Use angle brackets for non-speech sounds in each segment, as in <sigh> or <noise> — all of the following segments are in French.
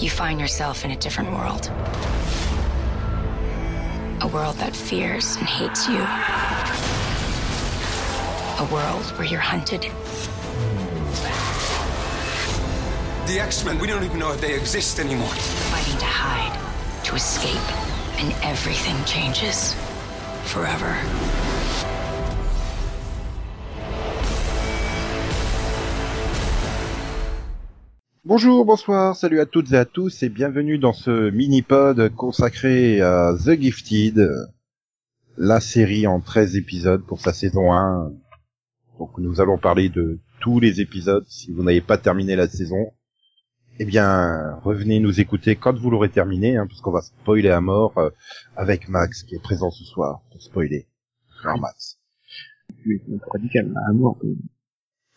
you find yourself in a different world. A world that fears and hates you. A world where you're hunted. The X-Men, we don't even know if they exist anymore. Fighting to hide, to escape, and everything changes. Forever. Bonjour, bonsoir, salut à toutes et à tous et bienvenue dans ce mini-pod consacré à The Gifted, la série en 13 épisodes pour sa saison 1. Donc nous allons parler de tous les épisodes. Si vous n'avez pas terminé la saison, eh bien revenez nous écouter quand vous l'aurez terminé, hein, parce qu'on va spoiler à mort euh, avec Max qui est présent ce soir pour spoiler. Alors Max, Oui.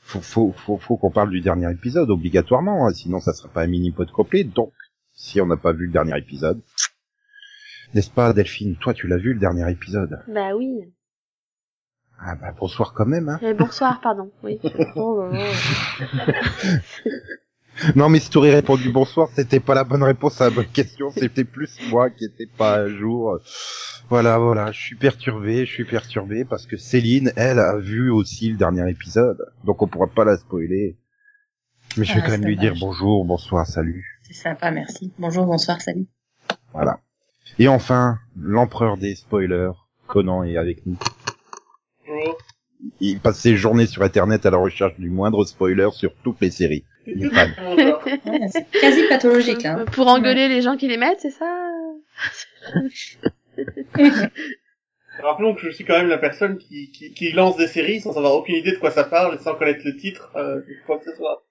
Faut, faut, faut, faut qu'on parle du dernier épisode obligatoirement, hein, sinon ça sera pas un mini-pod complet. Donc, si on n'a pas vu le dernier épisode, n'est-ce pas Delphine Toi, tu l'as vu le dernier épisode? Bah oui. Ah bah bonsoir quand même. Hein. Eh, bonsoir, pardon. Oui. Oh, oh, oh. Non mais si tu aurais répondu bonsoir, c'était pas la bonne réponse à la bonne question, c'était plus moi qui étais pas à jour. Voilà, voilà, je suis perturbé, je suis perturbé parce que Céline, elle, a vu aussi le dernier épisode, donc on pourra pas la spoiler. Mais je vais Ah, quand même lui dire bonjour, bonsoir, salut. C'est sympa, merci. Bonjour, bonsoir, salut. Voilà. Et enfin, l'empereur des spoilers, Conan est avec nous. Il passe ses journées sur internet à la recherche du moindre spoiler sur toutes les séries. <laughs> Ouais, c'est quasi pathologique, là. Pour engueuler les gens qui les mettent, c'est ça <laughs> Rappelons que je suis quand même la personne qui, qui, qui lance des séries sans avoir aucune idée de quoi ça parle et sans connaître le titre, euh, quoi que ce soit.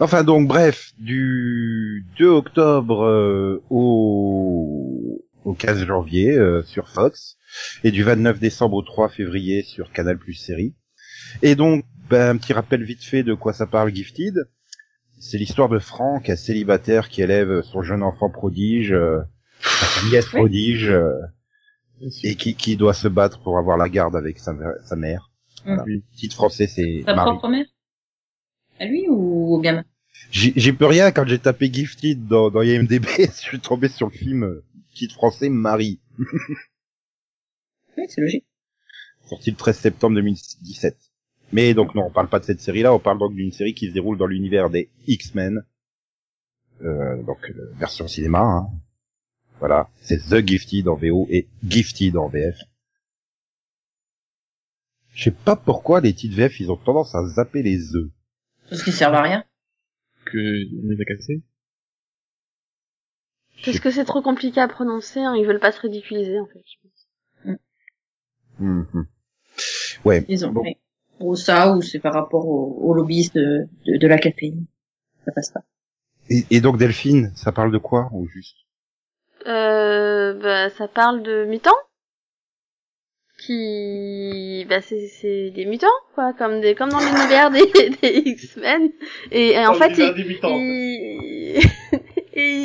Enfin donc bref, du 2 octobre euh, au... au 15 janvier euh, sur Fox et du 29 décembre au 3 février sur Canal Plus Série. Et donc ben, un petit rappel vite fait de quoi ça parle Gifted. C'est l'histoire de Franck, un célibataire qui élève son jeune enfant prodige, euh, sa nièce Oui. prodige, euh, et qui, qui doit se battre pour avoir la garde avec sa, sa mère. Voilà. Mhm. Titre français c'est Sa Marie. propre mère À lui ou au gamin J'ai j'ai peu rien quand j'ai tapé Gifted dans, dans IMDB, <laughs> je suis tombé sur le film euh, titre français Marie, <laughs> Oui, c'est logique. sorti le 13 septembre 2017. Mais donc non, on parle pas de cette série-là, on parle donc d'une série qui se déroule dans l'univers des X-Men, euh, donc euh, version cinéma. Hein. Voilà, c'est The Gifted en VO et Gifted en VF. Je sais pas pourquoi les titres VF ils ont tendance à zapper les œufs. Parce qu'ils servent à rien. Que, on les a cassés. Parce que c'est trop compliqué à prononcer, hein, ils veulent pas se ridiculiser, en fait. je pense. Mhm. Ouais. Ils ont. Bon. ouais. Ou ça, ou c'est par rapport aux au lobbyistes de, de, de la caféine. Ça passe pas. Et, et donc Delphine, ça parle de quoi au juste? Euh, bah, ça parle de mutants qui bah c'est c'est des mutants quoi comme des comme dans l'univers des, <laughs> des X-Men et, et en fait ils, des mutants, en fait.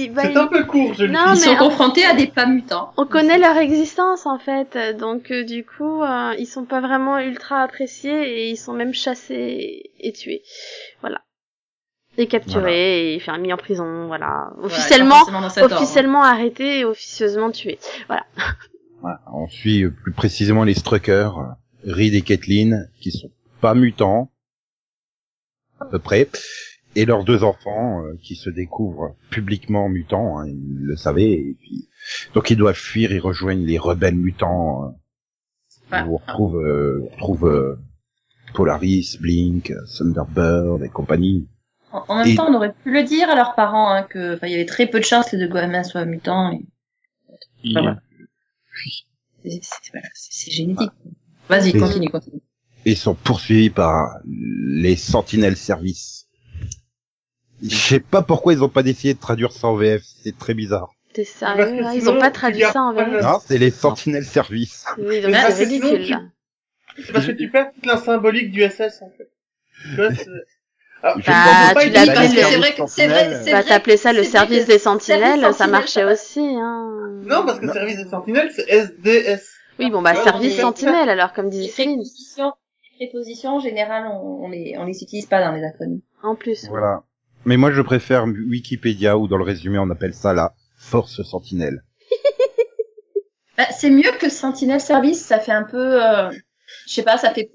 Et, bah, C'est un peu court, je le Non, dis. Ils mais sont en- confrontés à des pas mutants. on connaît leur existence en fait, donc euh, du coup euh, ils sont pas vraiment ultra appréciés et ils sont même chassés et tués, voilà, et capturés Voilà. et enfin, mis en prison, voilà, Voilà, officiellement, ordre. officiellement arrêtés et officieusement tués. Voilà, On suit euh, plus précisément les Struckers, Reed et Kathleen, qui sont pas mutants, à peu près, et leurs deux enfants, euh, qui se découvrent publiquement mutants, hein, ils le savaient, et puis donc ils doivent fuir, ils rejoignent les rebelles mutants, euh, Ah, où on retrouve, euh, on retrouve euh, Polaris, Blink, Thunderbird et compagnie. En, en même Et- temps, on aurait pu le dire à leurs parents, hein, que, enfin, il y avait très peu de chances que de gamins soient mutants. Et... Voilà. C'est- voilà, génétique. Vas-y, continue, continue. et sont poursuivis par les Sentinelles Service. Je sais pas pourquoi ils ont pas décidé de traduire ça en VF, c'est très bizarre. T'es sérieux là Ils sinon, ont pas traduit ça en le- Non, c'est les Sentinelles Service. Oui, donc c'est ridicule là. C'est parce que tu perds toute la symbolique du SS, en fait. Tu vois, Ah, Je Bah, tu l'appelles- les c'est vrai que- c'est vrai- c'est Bah t'appelais ça le service des sentinelles, ça marchait aussi, hein. Non, parce que le service des sentinelles, c'est SDS. Oui, bon bah Ouais, service sentinelle alors comme disait Céline. les prépositions, en général, on, on les, on les utilise pas dans les acronymes. En plus. Voilà. Mais moi, je préfère Wikipédia où dans le résumé, on appelle ça la force sentinelle. <laughs> Bah, c'est mieux que Sentinel Service, ça fait un peu, euh, je sais pas, ça fait,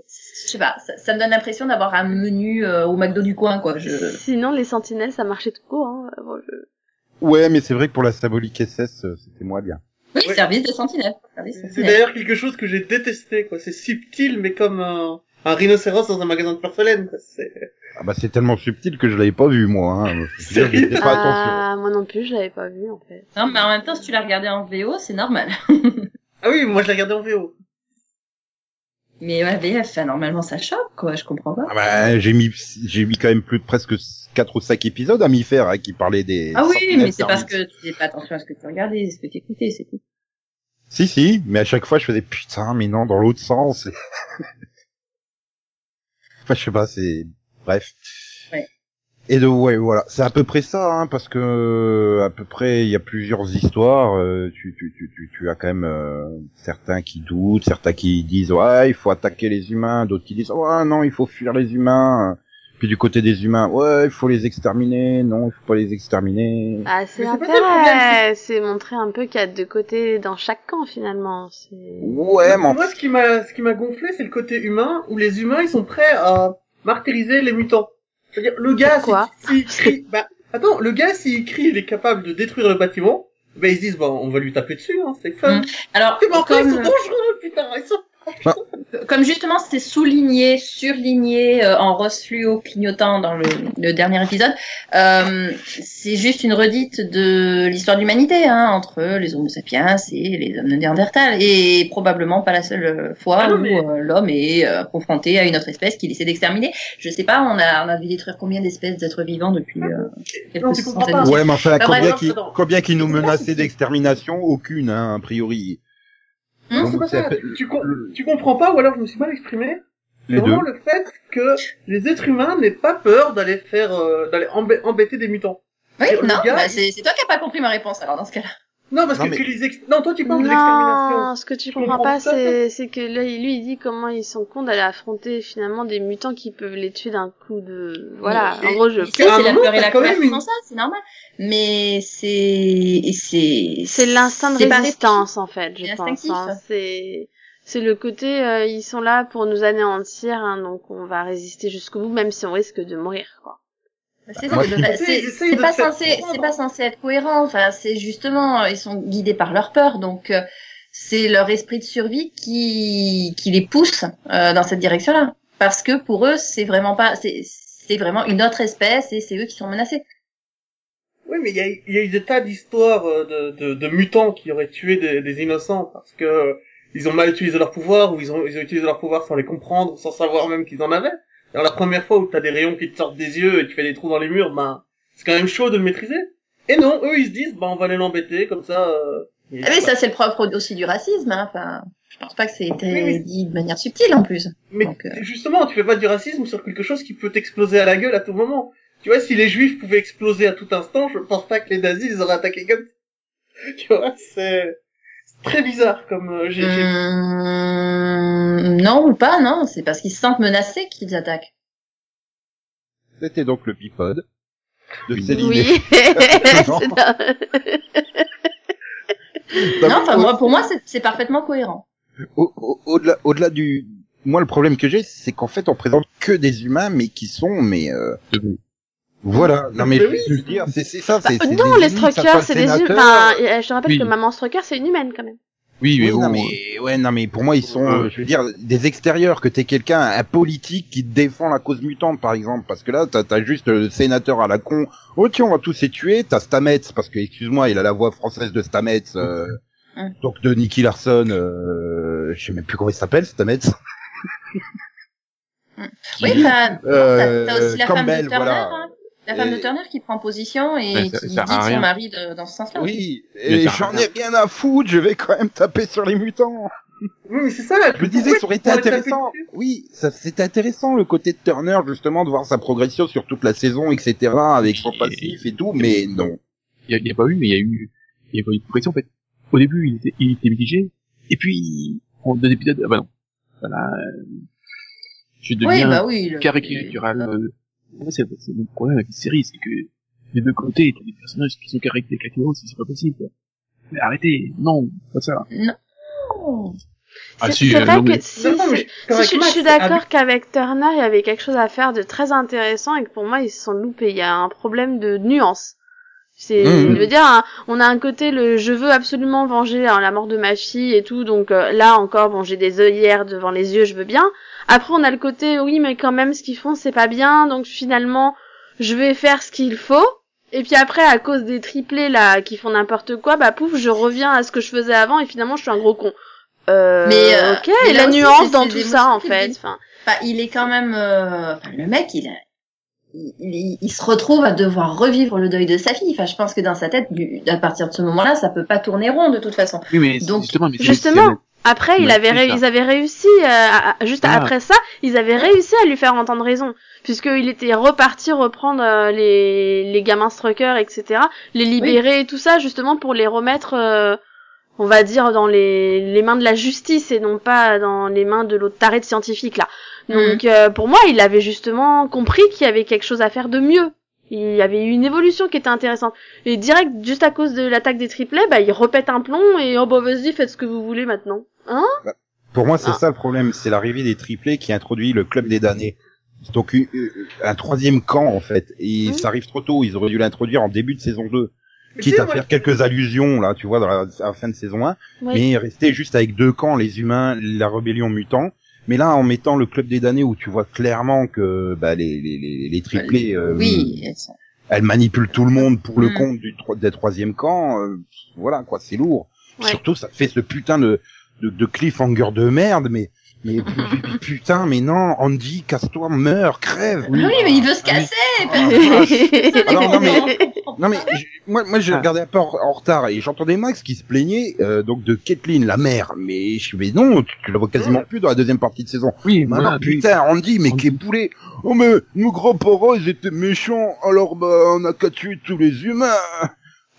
je sais pas, ça, ça me donne l'impression d'avoir un menu euh, au McDo du coin, quoi. Je... Sinon, les sentinelles, ça marchait tout court. Hein. Bon, je- Ouais, mais c'est vrai que pour la symbolique SS, euh, c'était moins bien. Oui, Ouais. service de Sentinelle. Service C'est d'ailleurs quelque chose que j'ai détesté, quoi. C'est subtil, mais comme un, un rhinocéros dans un magasin de porcelaine, quoi. C'est... Ah bah c'est tellement subtil que je l'avais pas vu moi. Hein. Je veux dire, j'y faisais pas attention. Ah, moi non plus, je l'avais pas vu en fait. Non, mais en même temps, si tu l'as regardé en VO, c'est normal. Ah oui, moi je l'ai regardé en VO. Mais ouais, VF, normalement, ça choque, quoi. Je comprends pas. Ah bah, j'ai mis j'ai mis quand même plus de presque 4 ou 5 épisodes à m'y faire hein, qui parlaient des Ah oui, mais c'est parce que tu fais pas attention à ce que tu regardais, ce que tu écoutais, c'est tout. Si si, mais à chaque fois je faisais putain mais non dans l'autre sens. <laughs> enfin je sais pas, c'est bref. Ouais. Et de ouais voilà, c'est à peu près ça hein, parce que à peu près il y a plusieurs histoires, euh, tu, tu tu tu tu as quand même euh, certains qui doutent, certains qui disent ouais, il faut attaquer les humains, d'autres qui disent ouais non, il faut fuir les humains. Puis du côté des humains, ouais, il faut les exterminer, non, il faut pas les exterminer. Ah, c'est Mais c'est montrer un peu qu'il y a deux côtés dans chaque camp finalement. C'est. Ouais, mais Moi, ce qui m'a, ce qui m'a gonflé, c'est le côté humain, où les humains, ils sont prêts à martyriser les mutants. C'est-à-dire, le gars, s'il crie, bah, attends, le gars, s'il crie, il est capable de détruire le bâtiment, bah, ils se disent, bon, on va lui taper dessus, hein, c'est fun. Mm. Alors, C'est bon, ils sont dangereux, putain, ils sont... comme justement c'est souligné, surligné euh, en rose fluo clignotant dans le, le dernier épisode, euh, c'est juste une redite de l'histoire de l'humanité hein, entre les Homo sapiens et les hommes de Néandertal, et probablement pas la seule fois Ah où mais- euh, l'homme est euh, confronté à une autre espèce qu'il essaie d'exterminer. Je sais pas, on a on a dû détruire combien d'espèces d'êtres vivants depuis euh, quelques centaines de Ouais, mais enfin, Bah, combien, bref, qui, attends. combien qui nous menaçaient d'extermination? Aucune, hein, a priori. Non, Donc, c'est pas ça. Tu, com- tu comprends pas, ou alors je me suis mal exprimé. Deux. vraiment le fait que les êtres humains n'aient pas peur d'aller faire, euh, d'aller embê- embêter des mutants. Oui, non, bah, c'est toi qui as pas compris ma réponse alors dans ce cas-là. Non, parce Non, que, mais- que les ex... non, toi tu parles de l'extermination. Non, ce que tu Je comprends comprends pas, c'est c'est que là, lui, il dit comment ils sont cons d'aller affronter finalement des mutants qui peuvent les tuer d'un coup de. Voilà. En gros, je. Tu c'est la peur et la colère une- ça, c'est normal. Mais c'est c'est C'est l'instinct de résistance en fait, je pense. hein. C'est c'est le côté euh, ils sont là pour nous anéantir, hein, donc on va résister jusqu'au bout, même si on risque de mourir. Quoi. C'est ça, bah, c'est- pas censé, c'est pas censé être cohérent. Enfin, c'est justement, ils sont guidés par leur peur, donc euh, c'est leur esprit de survie qui qui les pousse euh, dans cette direction-là, parce que pour eux, c'est vraiment pas, c'est vraiment une autre espèce et c'est eux qui sont menacés. Oui, mais il y a, il y a eu des tas d'histoires euh, de, de, de mutants qui auraient tué des, des innocents parce que euh, ils ont mal utilisé leur pouvoir ou ils ont, ils ont utilisé leur pouvoir sans les comprendre, sans savoir même qu'ils en avaient. Alors la première fois où t'as des rayons qui te sortent des yeux et tu fais des trous dans les murs, ben c'est quand même chaud de le maîtriser. Et non, eux ils se disent, ben on va aller l'embêter comme ça. Euh, Ah, mais ça, c'est le propre aussi du racisme. Hein. Enfin, je pense pas que c'est été Oui, oui. dit de manière subtile en plus. Mais Donc, euh, justement, tu fais pas du racisme sur quelque chose qui peut t'exploser à la gueule à tout moment. Tu vois, si les juifs pouvaient exploser à tout instant, je pense pas que les nazis ils auraient attaqué comme ça. <laughs> Tu vois, c'est très bizarre comme euh, j'ai j'ai- hum, non ou pas, non. C'est parce qu'ils se sentent menacés qu'ils attaquent. C'était donc le bipod de Oui. Céline. Oui. <laughs> <laughs> Non. Un- Non, enfin moi, pour moi, c'est- parfaitement cohérent. Au- au- Au-delà, au-delà du, moi le problème que j'ai, c'est qu'en fait on présente que des humains, mais qui sont, mais euh. Voilà. Non mais Mais je oui. veux dire, c'est c'est ça. Bah, c'est c'est non, les soit c'est des humains. Enfin, euh, je te rappelle Oui. que Maman Strucker, c'est une humaine quand même. Oui, mais Oui, non mais ouais, non mais pour moi ils sont, Euh. euh, je veux dire, des extérieurs, que t'es quelqu'un, un politique qui défend la cause mutante par exemple, parce que là t'as as juste le sénateur à la con. Oh tiens, on va tous les tuer. T'as Stamets parce que excuse-moi, il a la voix française de Stamets, euh, Hum. donc de Nicky Larson. Euh, je sais même plus comment il s'appelle Stamets. Oui, enfin, Euh, t'as t'as aussi la femme Campbell, de Turner, voilà. hein. La femme de Turner qui prend position et ça- qui dit ça son mari de- dans ce sens-là. Oui, et j'en ai rien à foutre, je vais quand même taper sur les mutants. Oui, mais c'est ça. Je me disais que ça aurait été intéressant. Oui, ça c'était intéressant le côté de Turner justement de voir sa progression sur toute la saison, etc. avec son Et- passif et tout, mais non. il y a, pas eu, mais il y a eu, il y a pas eu de progression en fait. Au début, il était, il était mitigé, et puis en deux épisodes, ah bah non, voilà, euh, je Oui, deviens bah oui. le- caricatural. euh, c'est le problème avec les séries, c'est que des deux côtés, t'as des personnages qui sont caractéristiques aussi, c'est pas possible. quoi. Mais arrêtez, non, pas ça. Non. Ah, C'est si, c'est euh, vrai que si, Non, non, mais si- comme si avec je, suis d'accord qu'avec Turner, il y avait quelque chose à faire de très intéressant et que pour moi, ils se sont loupés. Il y a un problème de nuance. C'est, Mhm. je veux dire, un- on a un côté le je veux absolument venger hein, la mort de ma fille et tout, donc euh, là encore, bon, j'ai des œillères devant les yeux, je veux bien. Après, on a le côté oui, mais quand même, ce qu'ils font, c'est pas bien, donc finalement, je vais faire ce qu'il faut. Et puis après, à cause des triplés là qui font n'importe quoi, bah pouf, je reviens à ce que je faisais avant et finalement, je suis un gros con. Euh, Mais, euh, ok, mais et la aussi, nuance dans tout ça en fait. Enfin, Enfin, il est quand même, euh, enfin, le mec, il a, il, il- il se retrouve à devoir revivre le deuil de sa fille. Enfin, je pense que dans sa tête, du- à partir de ce moment-là, ça peut pas tourner rond de toute façon. Oui, mais Donc, justement, mais justement, après, il avait ré- ils avaient réussi, euh, à- juste Ah. après ça, ils avaient réussi à lui faire entendre raison. Puisqu'il était reparti reprendre euh, les, les gamins struckers, etc., les libérer et tout ça, justement pour les remettre, euh, on va dire, dans les, les mains de la justice et non pas dans les mains de l'autre taré de scientifique, là. Donc, euh, pour moi, il avait justement compris qu'il y avait quelque chose à faire de mieux. Il y avait eu une évolution qui était intéressante. Et direct, juste à cause de l'attaque des triplets, bah, il repète un plomb et oh bah vas-y, faites ce que vous voulez maintenant. Hein? Pour moi, c'est Ah. ça le problème, c'est l'arrivée des triplés qui introduit le club des damnés. Donc u- u- un troisième camp en fait, et Mhm. ça arrive trop tôt. Ils auraient dû l'introduire en début de saison 2, Mais quitte à moi, faire quelques allusions là, tu vois, dans la, à la fin de saison 1, Oui. mais rester juste avec deux camps, les humains, la rébellion mutant. Mais là, en mettant le club des damnés où tu vois clairement que bah, les, les, les, les triplés, euh, Oui, elles manipulent tout le monde pour le Mhm. compte du tro- des troisième camp. euh, voilà quoi, c'est lourd. Ouais. Surtout, ça fait ce putain de, de, de cliffhanger de merde, mais, mais putain, mais non, Andy, casse-toi, meurs, crève. oui, mais il veut se Ah casser. Ah non, non, mais, non, mais, je- moi, moi, j'ai Ah. regardé un peu en, en retard et j'entendais Max qui se plaignait, euh, donc de Kathleen, la mère. Mais je suis, mais non, tu, tu la vois quasiment plus dans la deuxième partie de saison. Oui, Mais voilà, alors, oui. putain, Andy, mais qu'est poulet. Oh, mais, nos grands-parents, ils étaient méchants, alors, bah, on a qu'à tuer tous les humains.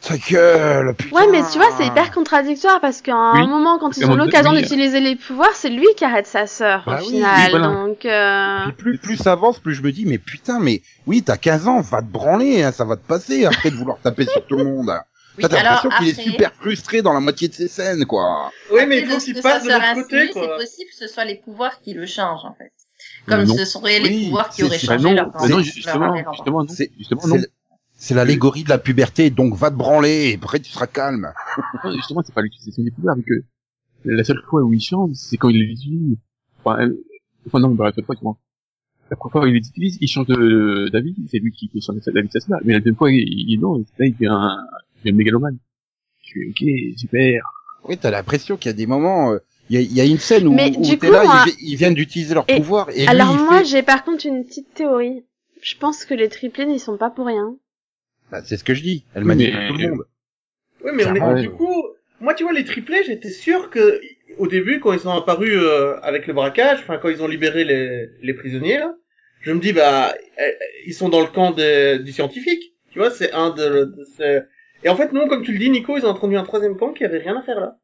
Ta gueule, putain. Ouais, mais tu vois, c'est hyper contradictoire parce qu'à un Oui. moment, quand ils ont l'occasion d'utiliser les pouvoirs, c'est lui qui arrête sa sœur Bah au oui, final. oui, voilà. Donc, euh... Plus, plus ça avance, plus je me dis, mais putain, mais oui, t'as 15 ans, va te branler, hein, ça va te passer après de vouloir taper sur tout le monde. Oui, T'as l'impression qu'il est super frustré dans la moitié de ses scènes, quoi. Oui, mais il faut qu'il passe de l'autre côté, quoi. C'est possible que ce soit les pouvoirs qui le changent, en fait. Comme non. ce seraient les Oui, pouvoirs qui auraient Bah changé non, leur bah non, leur justement, justement, Justement, c'est, non. C'est l'allégorie de la puberté, donc va te branler, et après tu seras calme. <laughs> Justement, c'est pas l'utilisation des pouvoirs, mais que la seule fois où il change, c'est quand il les utilise. Enfin, elle- enfin non, bah, la seule fois, tu vois. La première fois où il les utilise, il change de- d'avis, c'est lui qui fait changer d'avis, ça se là. Mais la deuxième fois, il, il non, là, il fait un, il mégalomane. Je suis, ok, super. Oui, t'as l'impression qu'il y a des moments, euh, il y, a, il y a une scène où, Mais où du t'es coup, là, moi- ils, ils viennent d'utiliser leur Et- pouvoir, et Alors lui, il moi, fait... j'ai par contre une petite théorie. Je pense que les triplés n'y sont pas pour rien. Bah, c'est ce que je dis, elle manipule mais- tout le monde. Oui, mais on est, du coup, moi, tu vois, les triplés, j'étais sûr que, au début, quand ils sont apparus euh, avec le braquage, enfin, quand ils ont libéré les, les prisonniers, là, je me dis, bah, euh, ils sont dans le camp des, du scientifique. Tu vois, c'est un de, de ces... Et en fait, non, comme tu le dis, Nico, ils ont introduit un troisième camp qui avait rien à faire là.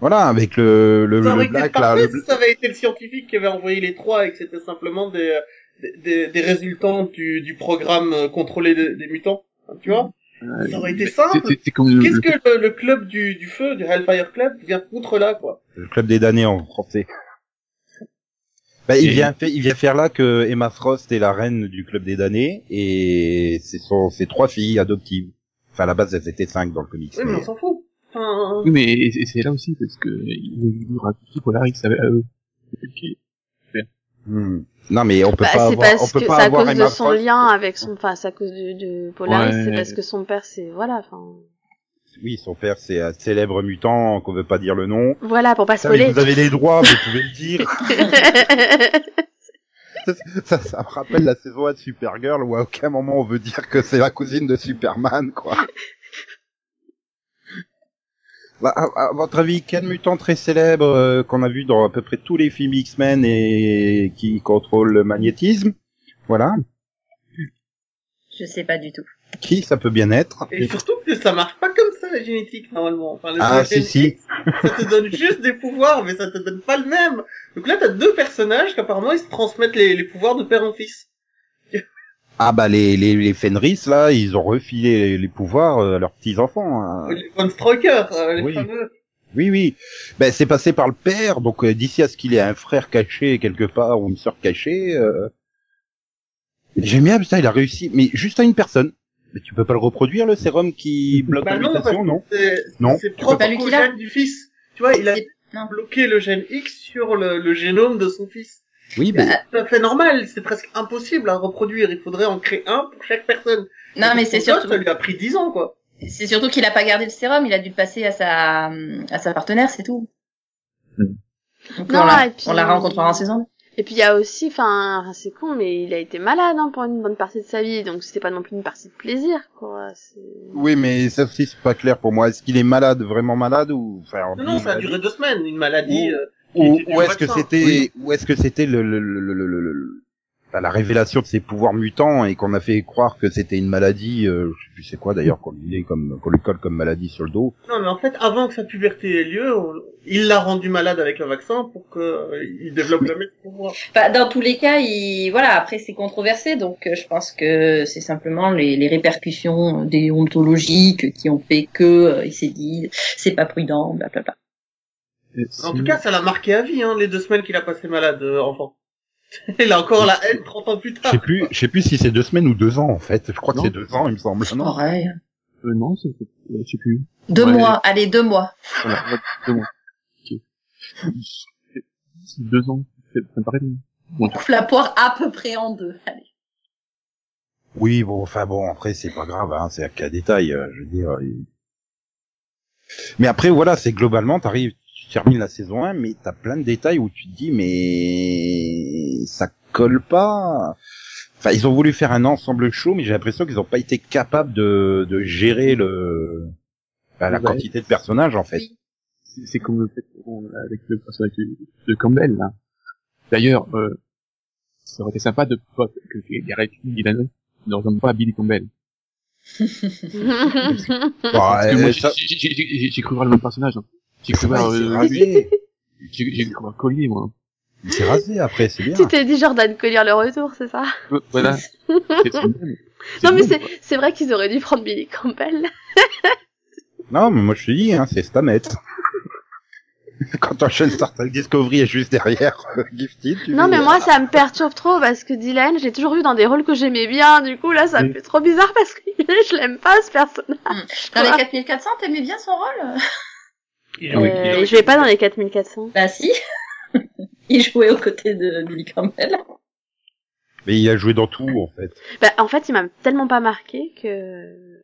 Voilà, avec le, le, Ça le aurait été black, là, le, si ça avait été le scientifique qui avait envoyé les trois et que c'était simplement des, des, des, résultants du, du programme euh, contrôlé des, des mutants. Tu vois Ça aurait été simple. Qu'est-ce que le, le club du, du feu, du Hellfire Club, vient foutre là, quoi le club des damnés en français. Bah, il vient, fait- il vient faire là que Emma Frost est la reine du club des damnés et c'est son, ses trois filles adoptives. Enfin, à la base, elles étaient cinq dans le comics. Oui, mais mais- on s'en fout. Enfin, Oui, mais c'est là aussi, parce que ils ont voulu raccourcir Polaris à eux. Hmm. Non, mais on peut Bah, pas c'est avoir, on parce peut que pas c'est à avoir cause de son Frost. lien avec son, enfin, c'est à cause de, de Polaris, Ouais. c'est parce que son père, c'est, voilà, enfin. Oui, son père, c'est un célèbre mutant qu'on veut pas dire le nom. Voilà, pour pas Ça, mais spoiler. vous avez les droits, vous pouvez le dire. <laughs> <laughs> ça, ça me rappelle la saison 1 de Supergirl où à aucun moment on veut dire que c'est la cousine de Superman, quoi. Bah, à, à votre avis, quel mutant très célèbre euh, qu'on a vu dans à peu près tous les films X-Men et qui contrôle le magnétisme Voilà. Je sais pas du tout. Qui ça peut bien être et surtout que ça marche pas comme ça, la génétique, normalement. Enfin, Ah, si, si. Ça te donne juste des pouvoirs, mais ça te donne pas le même. Donc là, t'as deux personnages qu'apparemment, ils se transmettent les, les pouvoirs de père en fils. Ah bah les, les, les Fenris, là, ils ont refilé les, les pouvoirs euh, à leurs petits-enfants. hein. Les Von Stroker, euh, les Oui. fameux. Oui, oui. Ben, c'est passé par le père, donc euh, d'ici à ce qu'il ait un frère caché quelque part ou une sœur cachée. Euh... J'aime bien, putain, il a réussi, mais juste à une personne. Mais tu peux pas le reproduire, le sérum qui bloque Bah la non, mutation, non C'est Non. c'est propre lui au gène du fils. Tu vois, il a bloqué le gène X sur le, le génome de son fils. Oui, ben, C'est tout à fait normal, c'est presque impossible à reproduire. Il faudrait en créer un pour chaque personne. Non, mais c'est surtout, Ça lui a pris 10 ans, quoi. c'est surtout qu'il a pas gardé le sérum, il a dû le passer à sa, à sa partenaire, c'est tout. Hmm. Donc Non, on l'a, et puis- on la rencontrera en saison. Et puis il y a aussi, enfin, c'est con, mais il a été malade hein, pour une bonne partie de sa vie, donc c'était pas non plus une partie de plaisir, quoi. c'est- oui, mais ça aussi, c'est pas clair pour moi. Est-ce qu'il est malade, vraiment malade, ou, enfin, on Non, non, ça a duré deux semaines, une maladie. Euh, ou, ou est-ce que c'était, Oui. ou est-ce que c'était le, le, le, le, le- le- la révélation de ses pouvoirs mutants et qu'on a fait croire que c'était une maladie, euh, je sais plus c'est quoi d'ailleurs, qu'on lui, comme, qu'on lui colle comme maladie sur le dos. Non, mais en fait, avant que sa puberté ait lieu, on- il l'a rendu malade avec le vaccin pour que euh, il développe jamais de pouvoir. Bah, dans tous les cas, il, voilà, après c'est controversé, donc euh, je pense que c'est simplement les, les répercussions déontologiques qui ont fait que euh, il s'est dit c'est pas prudent, blablabla. Et En tout cas, ça l'a marqué à vie, hein, les deux semaines qu'il a passé malade, euh, enfant. <laughs> il a encore la haine 30 ans plus Je tard. sais plus, je sais plus si c'est deux semaines ou deux ans en fait. Je crois que Non. c'est deux ans, il me semble. Non. Pareil. Euh, non, c'est, c'est- je sais plus. Deux Ouais. mois, allez deux mois. Voilà, deux mois. Ok. C'est deux ans. c'est- Ça me paraît bien. On coupe la poire à peu près en deux. Allez. Oui, bon, enfin bon, après c'est pas grave, hein, c'est un cas détail, euh, je veux dire. il- Mais après voilà, c'est globalement, t'arrives, termines la saison 1, mais t'as plein de détails où tu te dis mais ça colle pas. Enfin, ils ont voulu faire un ensemble chaud, mais j'ai l'impression qu'ils ont pas été capables de, de gérer le enfin, la Ouais. quantité de personnages en fait. C'est comme le fait qu'on- avec le personnage de, Campbell, là. D'ailleurs, euh, ça aurait été sympa de pas que Gareth Gillan ne ressemble pas à Billy Campbell. Bah, <laughs> Parce que euh, moi, j'ai cru voir le même personnage. hein. <laughs> J'ai cru voir, euh, j'ai cru voir Collier, moi. Il s'est rasé après, c'est bien. tu t'es dit Jordan Collier le retour, c'est ça Euh, Voilà. <laughs> Non mais c'est c'est vrai qu'ils auraient dû prendre Billy Campbell. <laughs> Non, mais moi je te dis, hein, c'est Stamet. Quand t'enchaînes Star Trek Discovery et juste derrière euh, Gifted, tu Non mais moi ça me perturbe trop parce que Dylan, j'ai toujours vu dans des rôles que j'aimais bien, du coup là ça me fait trop bizarre parce que je l'aime pas ce personnage. Dans les Quoi 4400, t'aimais bien son rôle? Il Euh, jouait- il il jouait- pas dans les 4400. Bah si. <laughs> il jouait aux côtés de Billy Campbell. Mais il a joué dans tout en fait. Bah en fait il m'a tellement pas marqué que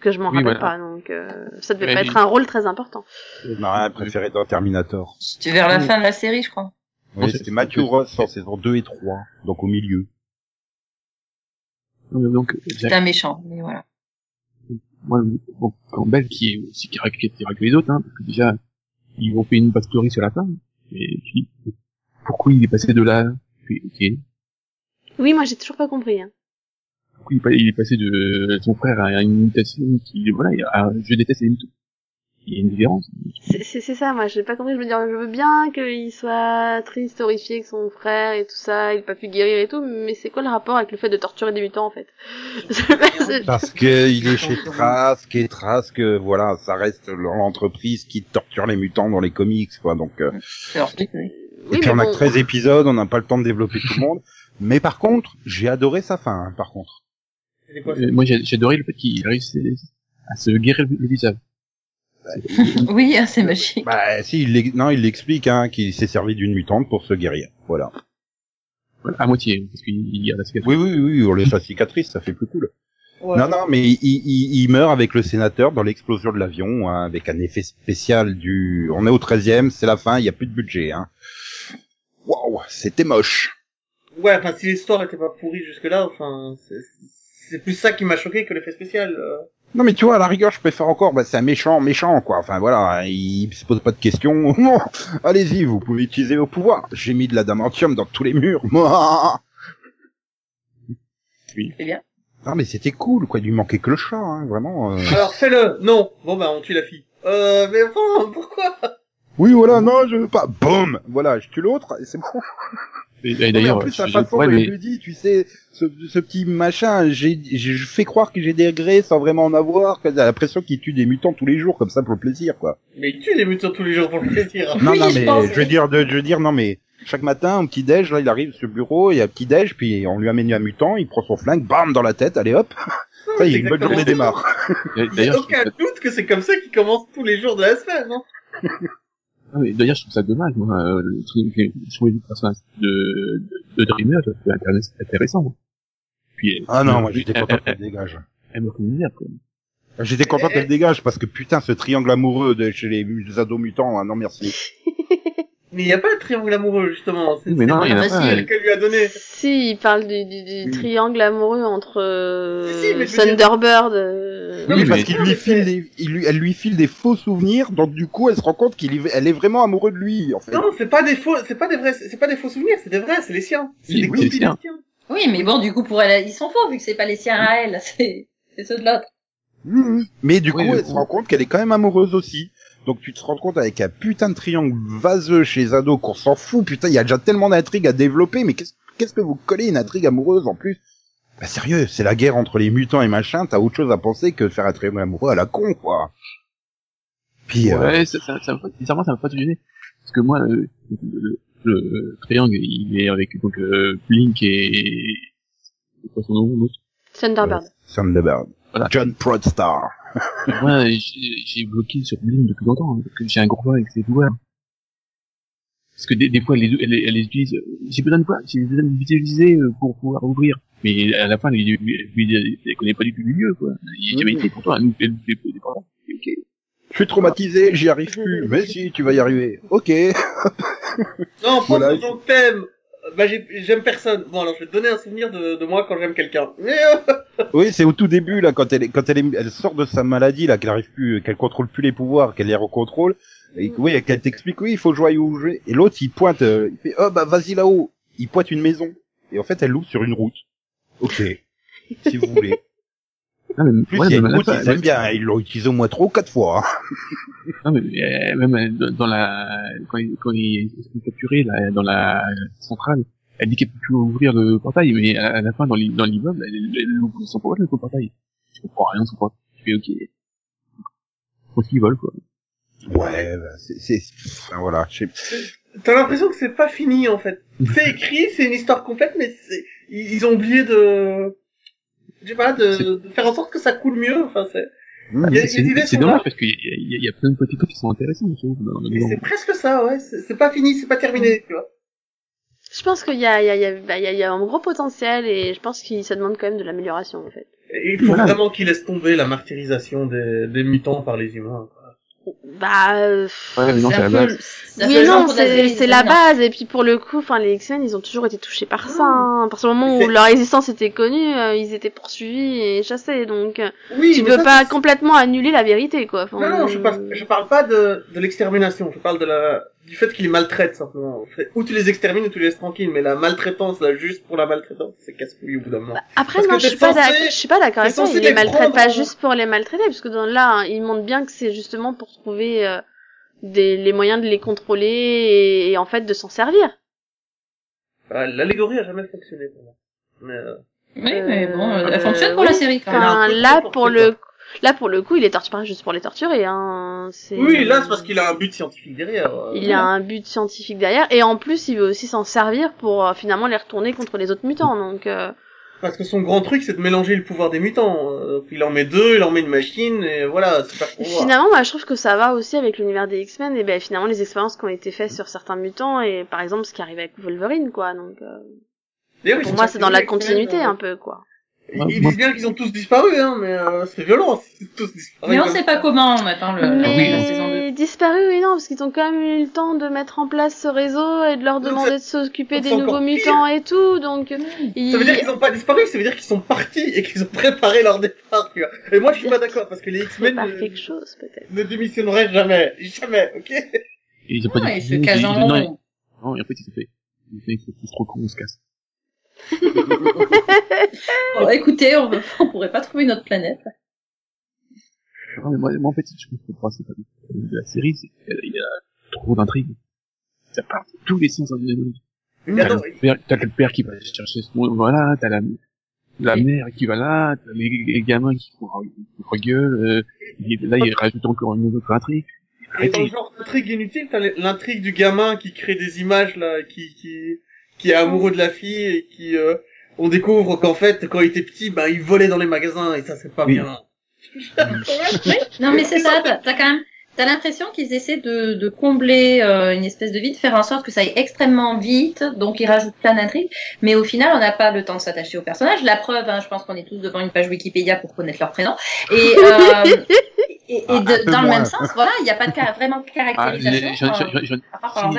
que je m'en Oui, rappelle voilà. pas donc euh, ça devait Mais pas lui- être un rôle très important. On a rien préféré dans Terminator. C'était vers la fin de la série, je crois. Oui, c'est- c'était Matthew Ross en saison 2 et 3, donc au milieu. Donc, C'était un méchant, mais voilà. Moi, bon, Campbell qui est aussi caractéristique que les autres, hein, parce que déjà, ils ont fait une backstory sur la fin, et puis, pourquoi il est passé de là, puis, ok, Oui moi j'ai toujours pas compris. Hein. pourquoi il est passé de son frère à une mutation qui, voilà, à, je déteste les mutants. Il y a une différence. C'est ça moi j'ai pas compris. Je me dis je veux bien qu'il soit triste, horrifié que son frère et tout ça, il a pas pu guérir et tout, mais c'est quoi le rapport avec le fait de torturer des mutants en fait? <laughs> Parce que il est chez Trask et Trask, euh, voilà, ça reste l'entreprise qui torture les mutants dans les comics, quoi. Donc, euh, oui. Et puis on a bon. que 13 épisodes, on n'a pas le temps de développer tout le monde. Mais par contre, j'ai adoré sa fin. hein, par contre. Quoi, Euh, moi, j'ai adoré le fait qu'il réussisse à se guérir le, <laughs> Oui, hein, c'est magique. Bah si, il non, il l'explique, hein, qu'il s'est servi d'une mutante pour se guérir. Voilà. Voilà, à moitié, parce qu'il il y a la cicatrice. Oui, oui, oui, on laisse la cicatrice, ça fait plus cool. Ouais. Non, non, mais il, il, il meurt avec le sénateur dans l'explosion de l'avion, hein, avec un effet spécial du... On est au 13e, c'est la fin, il y a plus de budget. Hein. Waouh, c'était moche. Ouais, enfin, si l'histoire était pas pourrie jusque-là, enfin, c'est- c'est plus ça qui m'a choqué que l'effet spécial. euh. Non, mais tu vois, à la rigueur, je préfère encore, bah, c'est un méchant, méchant, quoi. Enfin, voilà, il se pose pas de questions. <laughs> Non, allez-y, vous pouvez utiliser vos pouvoirs. J'ai mis de l'adamantium dans tous les murs. <laughs> Moi. C'est bien. Non, mais c'était cool, quoi. Il lui manquait que le chat, hein, vraiment. euh. Alors, fais-le Non Bon, bah, on tue la fille. Euh, mais bon, pourquoi? Oui, voilà, non, je veux pas. Boum Voilà, je tue l'autre, et c'est bon. <laughs> Et, Non, mais en d'ailleurs, plus, la je- façon dont mais- il le dit, tu sais, ce, ce petit machin, j'ai, j'ai- je fais croire que j'ai des regrets sans vraiment en avoir, que t'as l'impression qu'il tue des mutants tous les jours, comme ça, pour le plaisir, quoi. Mais il tue les mutants tous les jours pour le plaisir. Non, <laughs> Oui, non, je mais, pense, je veux dire, je veux dire, non, mais, chaque matin, au petit déj, là, il arrive sur le bureau, il y a un petit déj, puis on lui amène un mutant, il prend son flingue, bam, dans la tête, allez hop, <laughs> ça y est, une bonne journée démarre. <laughs> Il y a D'ailleurs, je aucun ça- doute que c'est comme ça qu'il commence tous les jours de la semaine, non Ah oui, D'ailleurs, je trouve ça dommage, moi, euh, le trouvais le personnage de, de, de Dreamer, je trouve intéressant. intéressant. Puis, Ah non, euh, moi, j'étais content elle- qu'elle dégage. Elle me quoi. J'étais content qu'elle dégage, parce que putain, ce triangle amoureux de chez les, les ados mutants, ah non merci. <laughs> Mais il n'y a pas de triangle amoureux, justement. C'est Oui, mais non, c'est il y a pas elle- qu'elle lui a donné. Si, il parle du, du, du Oui. triangle amoureux entre euh, Si, Thunderbird. euh, Oui, mais parce qu'il lui file des, il lui, elle lui file des faux souvenirs, donc du coup, elle se rend compte qu'il est, elle est vraiment amoureux de lui, en fait. Non, c'est pas des faux, c'est pas des vrais, c'est pas des faux souvenirs, c'est des vrais, c'est les siens. C'est Oui, des oui, copies des siens. Oui, mais bon, du coup, pour elle, ils sont faux, vu que c'est pas les siens à elle, <laughs> c'est c'est ceux de l'autre. Mais du Oui, coup, elle coup. se rend compte qu'elle est quand même amoureuse aussi. Donc tu te rends compte avec un putain de triangle vaseux chez les ados qu'on s'en fout, putain, il y a déjà tellement d'intrigues à développer, mais qu'est-ce qu'est-ce que vous collez une intrigue amoureuse en plus? Bah sérieux, c'est la guerre entre les mutants et machin, t'as autre chose à penser que faire un triangle amoureux à la con, quoi. Puis, euh, Ouais, ça, ça, ça, m'a pas- sincèrement, ça m'a pas tout gêné. Parce que moi, euh, le, le, le triangle, il est avec, donc, euh, Blink et, c'est quoi son nom, l'autre? Thunderbird. Thunderbird. Voilà. John Proudstar. Moi, j'ai j'ai bloqué sur depuis longtemps, hein, parce que j'ai un gros problème avec ses doigts. Parce que des, des fois, elle les, elle, les- elle les utilise, euh, j'ai besoin de quoi? J'ai besoin de l'utiliser euh, pour pouvoir ouvrir. Mais à la fin, elle, elle connaît pas du tout le milieu, quoi. Il a jamais Mhm. été pour toi, elle nous fait des des problèmes. Ok. Je suis traumatisé, j'y arrive plus. Mais si, tu vas y arriver. Ok. Non, pense Voilà. que t'aimes. Bah, j'ai- j'aime personne. Bon, alors, je vais te donner un souvenir de, de moi quand j'aime quelqu'un. Euh, <laughs> Oui, c'est au tout début là quand elle quand elle est, elle sort de sa maladie là, qu'elle arrive plus, qu'elle contrôle plus les pouvoirs, qu'elle les recontrôle. Et oui, qu'elle t'explique oui, il faut jouer où jouer. Et l'autre il pointe, euh, il fait oh bah vas-y là-haut. Il pointe une maison. Et en fait elle l'ouvre sur une route. Ok. si vous voulez. Non, mais, plus ouais, il y a mais une route, ils aiment bien. Ils l'ont utilisé au moins trois ou quatre fois. hein. Non, mais euh, même euh, dans- la quand ils quand ils sont capturés là, dans la centrale, elle dit qu'elle peut plus ouvrir le portail, mais à, à la fin dans l'i- dans l'immeuble, elle, elle, elle ouvre sans pouvoir le portail. Je comprends rien, pouvoir. Je fais ok. Faut qu'ils volent quoi. Ouais, bah, c'est, c'est, enfin, voilà. je sais- t'as l'impression que c'est pas fini, en fait. C'est écrit, c'est une histoire complète, mais c'est, ils, ils ont oublié de, je sais pas, de, de faire en sorte que ça coule mieux. Enfin, c'est. Il y a- C'est dommage parce qu'il y, y, a- il y a plein de petits trucs qui sont intéressants. C'est presque ça, ouais. C'est pas fini, c'est pas terminé, tu vois. Je pense qu'il y a, il y, a, il y, a, bah, y, a, il y a un gros potentiel et je pense qu'il ça demande quand même de l'amélioration en fait. Et il faut Voilà. vraiment qu'ils laissent tomber la martyrisation des, des mutants par les humains. quoi. Bah, euh, Ouais, mais non, C'est la base. oui non, c'est la base. Et puis pour le coup, enfin les X-Men, ils ont toujours été touchés par ça. hein. À partir du moment où leur existence était connue, euh, ils étaient poursuivis et chassés. Donc euh, Oui, tu peux ça, pas complètement annuler la vérité, quoi. Enfin, Non, non, je parle, je parle pas de, de l'extermination, je parle de la, du fait qu'ils les maltraitent, simplement. Fait- Ou tu les extermines ou tu les laisses tranquilles, mais la maltraitance, là, juste pour la maltraitance, c'est casse-couille au bout d'un moment. Après, Parce non, je suis pas censé- d'accord. Je suis pas d'accord avec ça. Ils les maltraitent prendre pas en- juste pour les maltraiter, parce que dans là, hein, ils montrent bien que c'est justement pour trouver euh, des les moyens de les contrôler et, et en fait de s'en servir. Enfin, L'allégorie a jamais fonctionné pour moi. Mais, euh, Oui, mais bon, Euh, elle fonctionne pour oui. la série quand même. Enfin, là pour le là pour le coup, il est torturé pas juste pour les torturer. Hein. Oui, là, c'est parce qu'il a un but scientifique derrière. euh, Il a un but scientifique derrière et en plus il veut aussi s'en servir pour euh, finalement les retourner contre les autres mutants. Donc euh, Parce que son grand truc, c'est de mélanger le pouvoir des mutants. Euh, il en met deux, il en met une machine, et voilà, c'est pas pour finalement, moi je trouve que ça va aussi avec l'univers des X-Men et ben finalement les expériences qui ont été faites sur certains mutants et par exemple ce qui arrive avec Wolverine quoi. Donc euh, ils pour moi c'est dans la continuité un peu quoi. Ils, disent bien qu'ils ont tous disparu, hein, mais euh, c'est violent, c'est tous disparu. Mais on sait pas comment on attend le, Mais la saison 2. disparu, oui, non, parce qu'ils ont quand même eu le temps de mettre en place ce réseau et de leur demander de s'occuper des nouveaux pire. mutants et tout, donc ils... Ça veut dire qu'ils ont pas disparu, ça veut dire qu'ils sont partis et qu'ils ont préparé leur départ, tu vois. Et moi, je suis pas d'accord, parce que les X-Men ne, quelque chose peut-être. ne démissionneraient jamais. Jamais, ok? Et ils ont pas Ouais, dit- il se ils- case ils- en non, rond. Non, et en fait, ils se fait. Ils se trop cons, on se casse. <laughs> Bon, écoutez, on, on pourrait pas trouver notre planète. Non, mais moi, moi, en fait, je trouve que le principe de la série, c'est qu'il y a trop d'intrigues. Ça part de tous les sens dans Mais T'as le père, t'as le père qui va chercher son, voilà, t'as la, la Oui. mère qui va là, t'as les, les gamins qui font, font gueule, euh, et là, ils rajoutent encore une autre intrigue. Et dans le genre d'intrigue inutile, t'as l'intrigue du gamin qui crée des images là, qui qui qui est amoureux de la fille et qui euh, on découvre qu'en fait quand il était petit, bah il volait dans les magasins et ça c'est pas Oui. bien. Non mais c'est ça, t'as quand même, t'as l'impression qu'ils essaient de, de combler euh, une espèce de vide, faire en sorte que ça aille extrêmement vite, donc ils rajoutent plein d'intrigues, mais au final on n'a pas le temps de s'attacher au personnage. La preuve, hein, je pense qu'on est tous devant une page Wikipédia pour connaître leur prénom. Et, <laughs> euh, et, et Ah, de- dans le moins. même sens, voilà, il n'y a pas de car- vraiment de Ah, caractérisation j'ai- j'en- euh, j'en- j'en- à part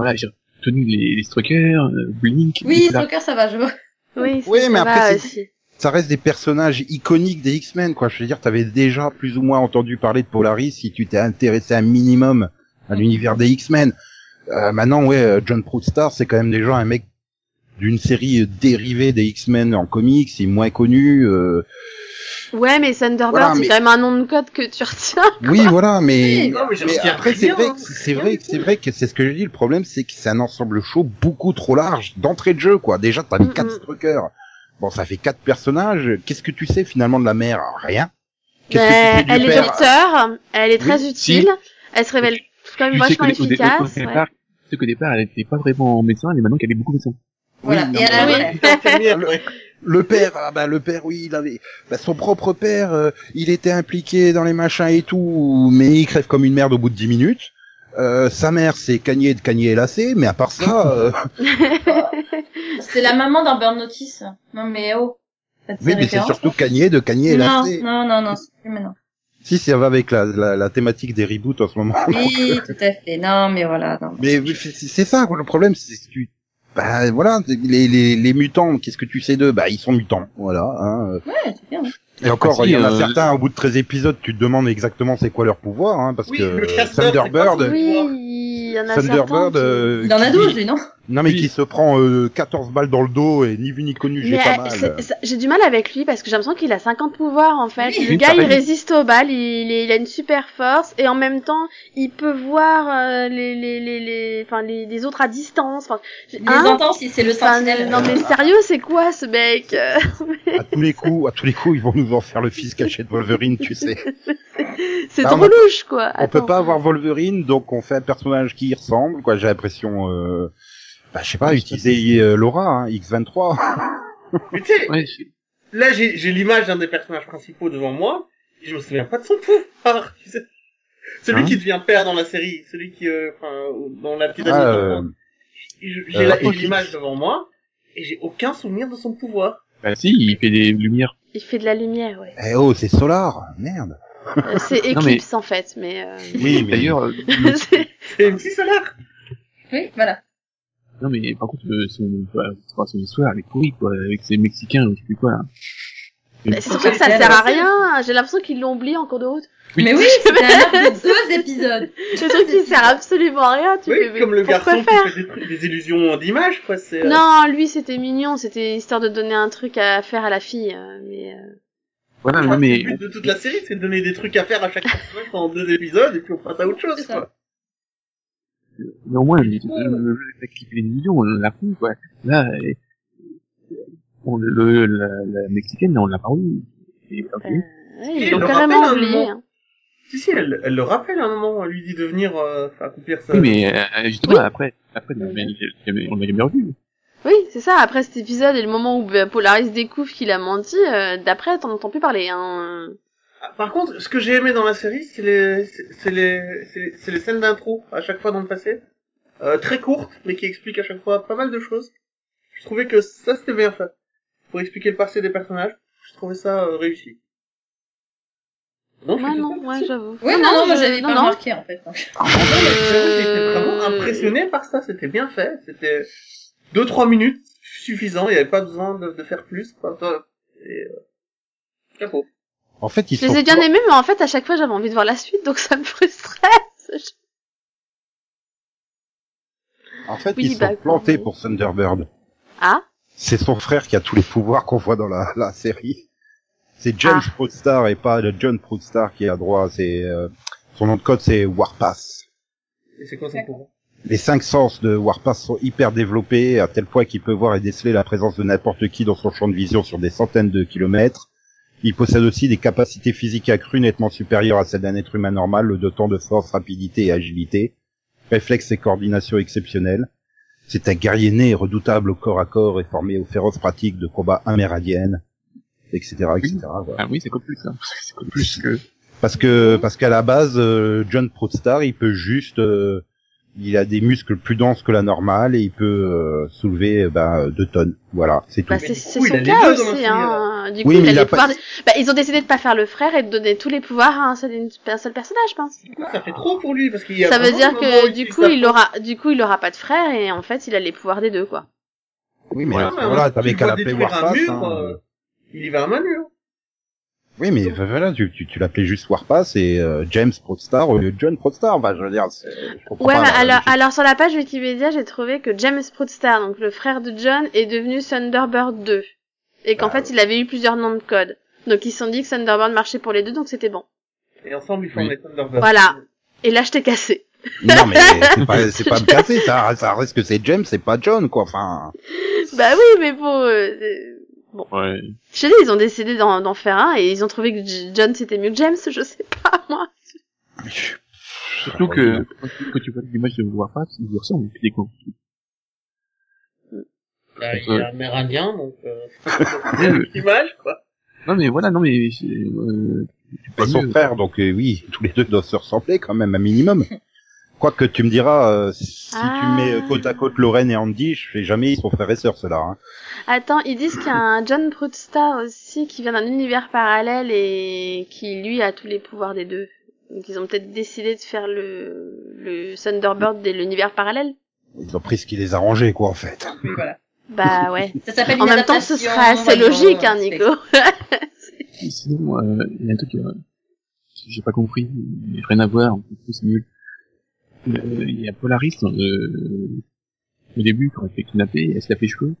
voilà, j'ai retenu les, les Strokers, euh, Blink. Oui, Nicolas. Stalker, ça va, je vois. <laughs> Oui, Oui, ça mais après, aussi. Ça reste des personnages iconiques des X-Men, quoi. Je veux dire, t'avais déjà plus ou moins entendu parler de Polaris si tu t'es intéressé un minimum à l'univers des X-Men. Euh, maintenant, ouais, euh, John Proudstar, c'est quand même déjà un mec d'une série dérivée des X-Men en comics, c'est moins connu. euh, Ouais, mais Thunderbird, Voilà, c'est quand même un nom de code que tu retiens. <laughs> Oui, voilà, mais, Oui, non, mais après c'est vrai, hein. que- c'est vrai, que- c'est vrai que c'est ce que j'ai dit. Le problème, c'est que c'est un ensemble chaud beaucoup trop large d'entrée de jeu, quoi. Déjà, t'as mis Mm, quatre mm. struckers. Bon, ça fait quatre personnages. Qu'est-ce que tu sais finalement de la mère Rien. Que tu du elle est docteur, elle est très Oui, utile, elle se révèle quand même Tu sais vachement au au efficace. ouais. départ, tu sais qu'au départ, elle était pas vraiment médecin, mais maintenant qu'elle est beaucoup médecin. Voilà. non, et elle mais- a <laughs> <laughs> Le père, ah bah le père, oui, il avait, bah, son propre père, euh, il était impliqué dans les machins et tout, mais il crève comme une merde au bout de dix minutes. Euh, sa mère, c'est Cagné de Cagné et Lacé, mais à part ça, <laughs> euh, C'est la maman dans Burn Notice. Non mais oh. Oui, mais c'est surtout Cagné de Cagné et Non, Lacé. non, non, non, c'est plus maintenant. Si, ça va avec la, la, la thématique des reboots en ce moment. Oui, tout à fait. Non, mais voilà. Non. Mais oui, c'est c'est ça, quoi, le problème, c'est que tu, bah voilà, les, les, les mutants, qu'est-ce que tu sais d'eux? Bah ils sont mutants, voilà. Hein. Ouais, c'est bien. Et encore, Ah, si, il y en a euh, certains, au bout de 13 épisodes, tu te demandes exactement c'est quoi leur pouvoir, hein, parce Oui, que Thunderbird, Oui, il y en a Thunderbird, certains. qui- euh, Il en a qui- 12, lui, non? Non mais Oui. qui se prend euh, 14 balles dans le dos et ni vu ni connu, j'ai pas euh, mal. j'ai du mal avec lui parce que j'ai l'impression qu'il a 50 pouvoirs en fait. Oui, le gars il résiste aux balles, il, est- il a une super force et en même temps il peut voir euh, les, les, les, les, enfin, les, les autres à distance. Enfin, j'ai- Les hein entend si c'est le Enfin, sentinelle. non mais sérieux c'est quoi ce mec À tous les coups, à tous les coups, ils vont nous en faire le fils caché de Wolverine, tu sais. <laughs> C'est Ah, trop on- louche quoi. On peut Attends. pas avoir Wolverine, donc on fait un personnage qui y ressemble, quoi. J'ai l'impression, euh... bah, je sais pas, utiliser euh, Laura, hein, X23. <laughs> Mais tu sais, Ouais, là j'ai j'ai l'image d'un des personnages principaux devant moi, et je me souviens pas de son pouvoir. <laughs> tu sais. Celui Hein qui devient père dans la série, celui qui, euh, enfin, dans la petite Ah, année euh, devant moi. Et je- J'ai euh, l'image devant moi, et j'ai aucun souvenir de son pouvoir. bah si, il fait des lumières. Il fait de la lumière ouais. Eh oh, c'est Solar, merde. Euh, c'est <laughs> mais- Eclipse en fait mais. Euh... Oui, mais D'ailleurs, euh, c'est- Solar. Oui, voilà. Non mais par contre, euh, son, euh, c'est pas son histoire, elle est pourrie quoi, avec ces Mexicains, ou je sais plus quoi. Là. Mais c'est surtout que ça sert à rien. J'ai l'impression qu'ils l'ont oublié en cours de route. Oui. Mais oui, c'était un arc <laughs> de deux épisodes. C'est truc qui sert absolument à rien. Tu Oui, fais, comme le garçon faire qui fait des, trucs- des illusions d'image, quoi. C'est. euh, Non, lui c'était mignon, c'était histoire de donner un truc à faire à la fille, euh, mais euh, Voilà, mais Le but de toute la série, c'est de donner des trucs à faire à chaque personnage pendant deux épisodes, et puis on passe à autre chose, quoi. Mais au moins, le, le, le, le clip les illusions, on l'a pris, quoi. Là, euh, on, le, la, la mexicaine, on l'a pas euh, ils l'ont le carrément oublié. hein. Si, si, elle, elle le rappelle à un moment, elle lui dit de venir euh, accomplir ça. Oui, mais euh, justement, Oui. après, après, on l'a jamais- on l'a jamais revu. Oui, c'est ça. Après cet épisode et le moment où Polaris découvre qu'il a menti, euh, d'après t'en entends plus parler. Hein. Ah, Par contre, ce que j'ai aimé dans la série, c'est les, c'est les, c'est les, les scènes d'intro à chaque fois dans le passé, euh, très courtes, mais qui expliquent à chaque fois pas mal de choses. Je trouvais que ça c'était bien fait pour expliquer le passé des personnages. Je trouvais ça euh, réussi. Non, je Ouais, suis non, fait ouais, j'avoue. Oui, non, non, moi je- j'avais non, pas non. remarqué en fait. Ah, J'étais vraiment Euh, impressionné par ça. C'était bien fait. C'était deux trois minutes suffisant. Il n'y avait pas besoin de, de faire plus. Quoi. Et, euh, chapeau. En fait, ils Je sont les ai bien aimés, mais en fait à chaque fois j'avais envie de voir la suite, donc <laughs> ça me frustrait. en fait, Oui, ils bah, sont plantés oui. pour Thunderbird. Ah, C'est son frère qui a tous les pouvoirs qu'on voit dans la, la série. C'est James Ah. Proudstar et pas le John Proudstar qui a droit. C'est euh, son nom de code, c'est Warpass. Et c'est quoi son pouvoir? Les cinq sens de Warpath sont hyper développés à tel point qu'il peut voir et déceler la présence de n'importe qui dans son champ de vision sur des centaines de kilomètres. Il possède aussi des capacités physiques accrues nettement supérieures à celles d'un être humain normal, le dotant de force, rapidité et agilité, réflexes et coordination exceptionnels. C'est un guerrier né redoutable au corps à corps et formé aux féroces pratiques de combat amérindiennes, etc., etc. voilà. Ah oui, c'est plus, hein. C'est plus que... Parce que parce qu'à la base, euh, John Proudstar, il peut juste, euh, il a des muscles plus denses que la normale et il peut euh, soulever euh, bah, deux tonnes. Voilà, c'est tout. Bah, c'est il son a cas aussi, hein. Du coup, Oui, mais il a il a les pas- pouvoirs. Bah, ils ont décidé de pas faire le frère et de donner tous les pouvoirs à un seul, un seul personnage, je pense. Ça fait trop pour lui parce qu'il y a Ça veut dire que du coup, il aura, du coup, il aura pas de frère et en fait, il a les pouvoirs des deux, quoi. Oui, mais Voilà. euh, voilà, t'avais qu'à l'appeler Warpath. mur, hein. euh, Il y va à main nue. Oui, mais voilà, tu, tu, tu l'appelais juste Warpath et euh, James Proudstar au lieu de John Proudstar. Enfin, je veux dire, c'est- je comprends Ouais, pas. alors, la- alors sur la page Wikipédia, j'ai trouvé que James Proudstar, donc le frère de John, est devenu Thunderbird 2. Et qu'en Bah, fait, il avait eu plusieurs noms de code. Donc ils se sont dit que Thunderbird marchait pour les deux, donc c'était bon. Et ensemble, ils font Oui. les Thunderbirds. Voilà. Et là, je t'ai cassé. Non, mais <laughs> c'est pas, c'est pas me casser, ça, ça reste que c'est James, c'est pas John, quoi. Enfin, Bah oui, mais bon, euh, euh, Ouais. je dis, ils ont décidé d'en d'en faire un et ils ont trouvé que J- John c'était mieux que James, je sais pas, moi. Surtout que, quand tu, vois l'image de Warpath, il lui ressemble physiquement. Bah, il est amérindien, donc euh, <laughs> Euh, image quoi. non mais voilà, non mais, c'est, euh, tu pas son frère, donc euh, oui, tous les deux doivent se ressembler quand même, un minimum. <laughs> Quoique tu me diras, euh, si Ah. tu mets euh, côte à côte Lorraine et Andy, je fais jamais ils sont frères et sœurs, ceux-là. Hein. Attends, ils disent qu'il y a un John Proudstar aussi qui vient d'un univers parallèle et qui lui a tous les pouvoirs des deux. Donc ils ont peut-être décidé de faire le, le Thunderbird de l'univers parallèle. Ils ont pris ce qui les arrangeait, quoi, en fait. Oui, voilà. Bah ouais. <laughs> Ça s'appelle En une même temps, ce serait assez logique, hein, c'est- Nico. Sinon, euh, il y a un truc euh, que j'ai pas compris, mais rien à voir, en c'est nul. Euh, Il y a Polaris dans le... au début, quand elle fait kidnapper, elle se lave les cheveux,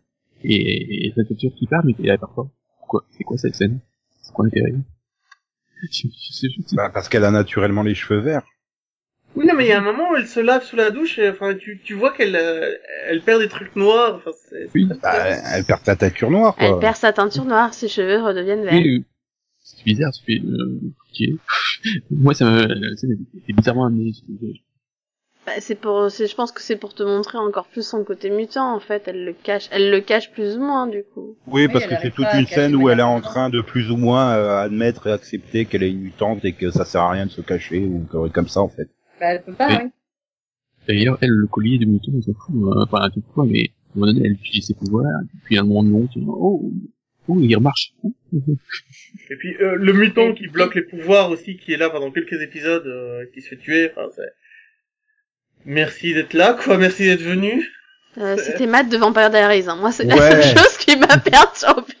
et, et cette voiture qui part, mais elle part pas. Pourquoi C'est quoi cette scène? C'est quoi l'intérêt? <laughs> Je, je, je, je, Bah, parce qu'elle a naturellement les cheveux verts. Oui, non, mais il y a un moment où elle se lave sous la douche, et, enfin, tu, tu vois qu'elle euh, elle perd des trucs noirs, enfin, c'est... Oui. Bah, elle perd sa teinture noire, quoi. Elle perd sa teinture noire, ses cheveux redeviennent verts. Oui, euh, c'est bizarre, tu fais, euh, ok. <laughs> Moi, ça me, la scène était bizarrement amenée. Bah, c'est pour, c'est, je pense que c'est pour te montrer encore plus son côté mutant, en fait. Elle le cache, elle le cache plus ou moins, du coup. Oui, Oui, parce que c'est toute une scène où elle est en personne. train de plus ou moins euh, admettre et accepter qu'elle est une mutante et que ça sert à rien de se cacher ou comme ça en fait. Bah, elle peut pas, Oui. oui. D'ailleurs, elle, le collier de mouton, on s'en fout, hein. enfin, un tout fois, mais à un moment donné, elle utilise ses pouvoirs, et puis à un moment donné, oh, oh, il remarche. Et puis, euh, le mutant qui bloque les pouvoirs aussi, qui est là pendant quelques épisodes, euh, qui se fait tuer, enfin, c'est... Merci d'être là, quoi, merci d'être venu. Euh, c'était Matt de Vampire Diaries, hein. Moi, c'est <laughs> la seule chose qui m'a perturbée.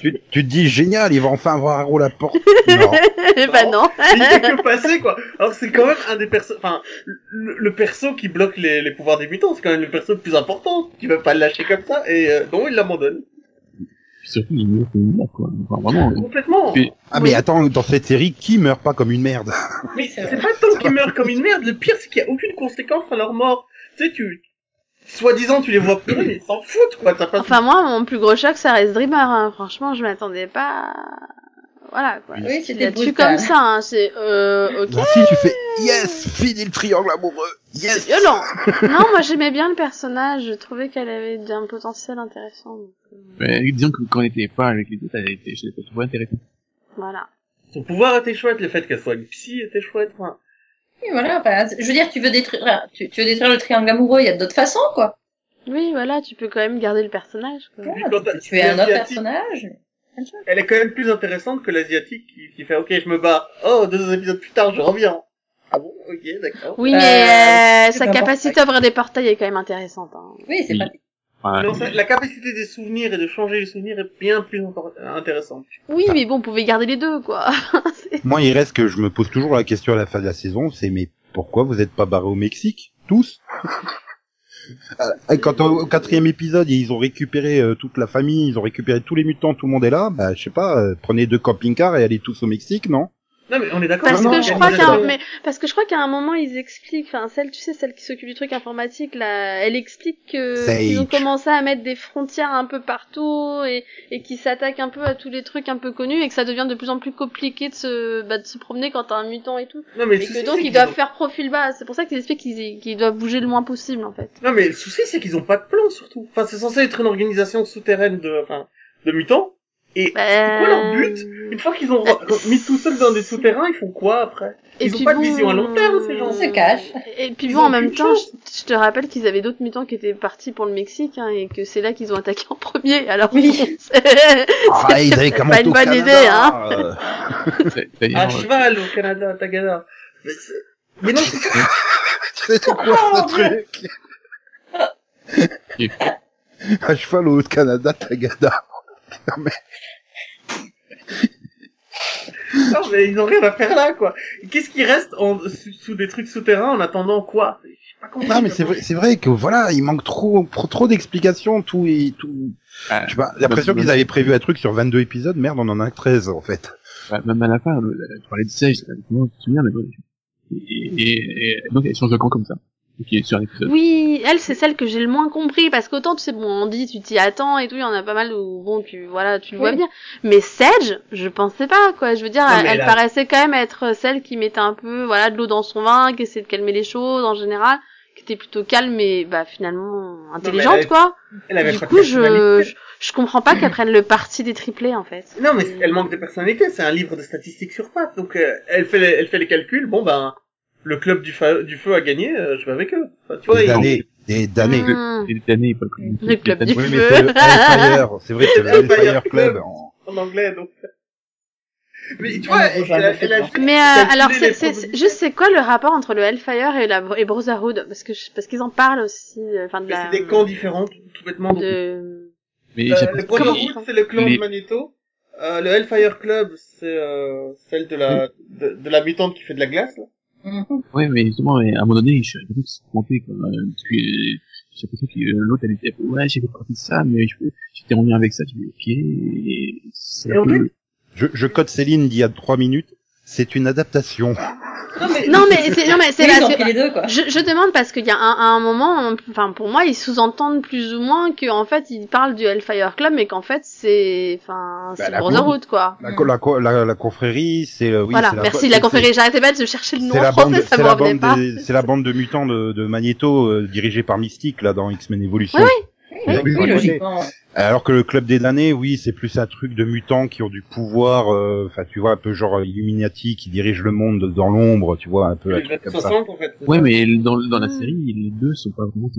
Tu, tu te dis génial, il va enfin avoir un rôle à porter. Non. <laughs> bah non. Il fait que passer, quoi. Alors, c'est quand même un des persos, enfin, le, le perso qui bloque les, les pouvoirs des mutants, c'est quand même le perso le plus important. Tu vas pas le lâcher comme ça, et euh, non, il l'abandonne. Puis surtout, il meurt comme une merde, quoi. Enfin, vraiment. Complètement. Puis- Ah Oui. mais attends, dans cette série, qui meurt pas comme une merde? Mais c'est pas tant qu'ils meurent comme une merde, le pire c'est qu'il y a aucune conséquence à leur mort. Tu sais, tu... Soi-disant, tu les vois pleurer, mais ils s'en foutent, quoi. T'as pas... Enfin, moi, mon plus gros choc, ça reste Dreamer, hein. Franchement, je m'attendais pas. à- Voilà, quoi. Oui, brutal. comme ça, hein. C'est, euh, ok. Bah si, tu fais yes, fini le triangle amoureux. C'est Yes. violent. <laughs> non, moi, j'aimais bien le personnage. Je trouvais qu'elle avait un potentiel intéressant. donc, euh, Mais disons que quand on était pas avec les autres, elle était, je l'ai trouvé intéressante. voilà. Son pouvoir était chouette, le fait qu'elle soit une psy était chouette. Enfin, Oui, voilà. enfin, je veux dire, tu veux détruire, tu, tu veux détruire le triangle amoureux, il y a d'autres façons, quoi. Oui, voilà, tu peux quand même garder le personnage, quoi. Tu peux tuer un autre personnage. Elle est quand même plus intéressante que l'asiatique qui, qui fait ok, je me bats. Oh, deux épisodes plus tard, je reviens. Ah bon, ok, d'accord. Oui, Euh, mais euh, sa capacité à ouvrir des portails est quand même intéressante. Hein. Oui, c'est Oui. Non, ça- la capacité des souvenirs et de changer les souvenirs est bien plus encore- intéressante. Oui, mais bon, on pouvait garder les deux, quoi. <laughs> Moi, il reste que je me pose toujours la question à la fin de la saison, c'est mais pourquoi vous êtes pas barrés au Mexique tous? Quand au, au quatrième épisode, ils ont récupéré euh, toute la famille, ils ont récupéré tous les mutants, tout le monde est là. Bah, je sais pas, euh, prenez deux camping-cars et allez tous au Mexique, non? Non, mais on est d'accord. Parce non, que non, je non, crois non, qu'à non. mais parce que je crois qu'à un moment ils expliquent, enfin celle, tu sais, celle qui s'occupe du truc informatique là, elle explique que Sage. ils ont commencé à mettre des frontières un peu partout et et qui s'attaquent un peu à tous les trucs un peu connus et que ça devient de plus en plus compliqué de se bah, de se promener quand t'as un mutant et tout. Non, mais Et le souci, que donc c'est ils qu'ils doivent ont- faire profil bas. C'est pour ça qu'ils expliquent qu'ils qu'ils doivent bouger le moins possible en fait. Non, mais le souci, c'est qu'ils ont pas de plan, surtout. Enfin, c'est censé être une organisation souterraine de, enfin, de mutants. Et Bah, c'est quoi leur but Une fois qu'ils ont mis tout seuls dans des souterrains, ils font quoi après? Et Ils ont puis pas de vision à long terme, ces gens. Ils se cachent. Et puis Ils bon, en même temps, je, te rappelle qu'ils avaient d'autres mutants qui étaient partis pour le Mexique, hein, et que c'est là qu'ils ont attaqué en premier. Alors, Oui. c'est- Ah, pas une bonne Canada, idée, hein. euh. <laughs> À cheval au Canada, à Tagada. Mais, non, c'est quoi <laughs> Oh, ce mon truc À cheval au Haut-Canada, Tagada. Non, mais non, mais ils ont rien à faire là, quoi. Qu'est-ce qui reste en, sous, sous des trucs souterrains en attendant quoi? J'ai pas compris. Non, mais c'est vrai, c'est vrai que voilà, il manque trop, trop, trop d'explications, tout et tout. ah, Je sais pas, l'impression même- qu'ils avaient prévu un truc sur 22 épisodes, merde, on en a que 13 en fait. bah, même à la fin, la- tu parlais de Sage, comment tu te souviens, mais bon, et, et, et donc elle change de camp comme ça? Qui est sur un épisode. Oui, elle, c'est celle que j'ai le moins compris, parce qu'autant, tu sais, bon, on dit, tu t'y attends et tout, il y en a pas mal où, bon, tu, voilà, tu le vois Oui. bien. Mais Sedge, je pensais pas, quoi. Je veux dire, Non, elle, a- paraissait quand même être celle qui mettait un peu, voilà, de l'eau dans son vin, qui essayait de calmer les choses, en général, qui était plutôt calme, mais, bah, finalement, intelligente, elle- quoi. Elle avait Du coup, je, je comprends pas qu'elle prenne le parti des triplés, en fait. Non, mais elle manque de personnalité. C'est un livre de statistiques sur pattes. Donc, euh, elle fait les, elle fait les calculs. Bon, ben, le club du, fa- du feu a gagné. euh, je vais avec eux. Enfin, tu vois, Des années, des années. Hmm. Et des années, pas le club. Le club du Oui, mais feu. c'est le Hellfire, c'est vrai, c'est le Hellfire Hellfire Club. Club. en- en anglais, donc. Mais tu vois, elle, elle a- Mais euh, alors, c'est, c'est, juste, c'est quoi le rapport entre le Hellfire et la et Brotherhood? Parce que je- parce qu'ils en parlent aussi, euh, enfin de Mais la. c'est des camps différents, tout, tout bêtement. de. Mais Euh, le Brotherhood, c'est le clan les- de Magneto. Euh, le Hellfire Club, c'est euh, celle de la de, de la mutante qui fait de la glace. Là. Mhm. Ouais, mais justement, à un moment donné, je suis l'impression que c'est monté, quoi. euh, Parce que euh, j'ai l'impression que l'autre, elle était, ouais, j'ai fait partie de ça, mais j'étais en lien avec ça, j'ai dit, ok, et c'est un peu... Je, je code Céline d'il y a trois minutes. C'est une adaptation. Non mais, Non mais <laughs> c'est non mais c'est. Je, je demande parce qu'il y a un, à un moment, enfin pour moi, ils sous-entendent plus ou moins qu'en fait ils parlent du Hellfire Club, mais qu'en fait c'est, enfin c'est la Brotherhood quoi. La, co- la, co- la, la confrérie, c'est euh, oui, voilà, c'est la, merci la confrérie. J'arrêtais pas de chercher le nom C'est en la bande, français, ça c'est me la revenait bande, pas. c'est la bande de mutants de, de Magneto euh, dirigée par Mystique là dans X-Men Evolution. Oui, Oui, Oui, oui, oui, logiquement. Alors que le club des damnés, oui, c'est plus un truc de mutants qui ont du pouvoir, euh, enfin tu vois un peu genre Illuminati qui dirige le monde dans l'ombre, tu vois un peu un truc comme ça. 60 en fait. Ouais, ça. mais dans, dans la Mm. série, les deux sont pas vraiment...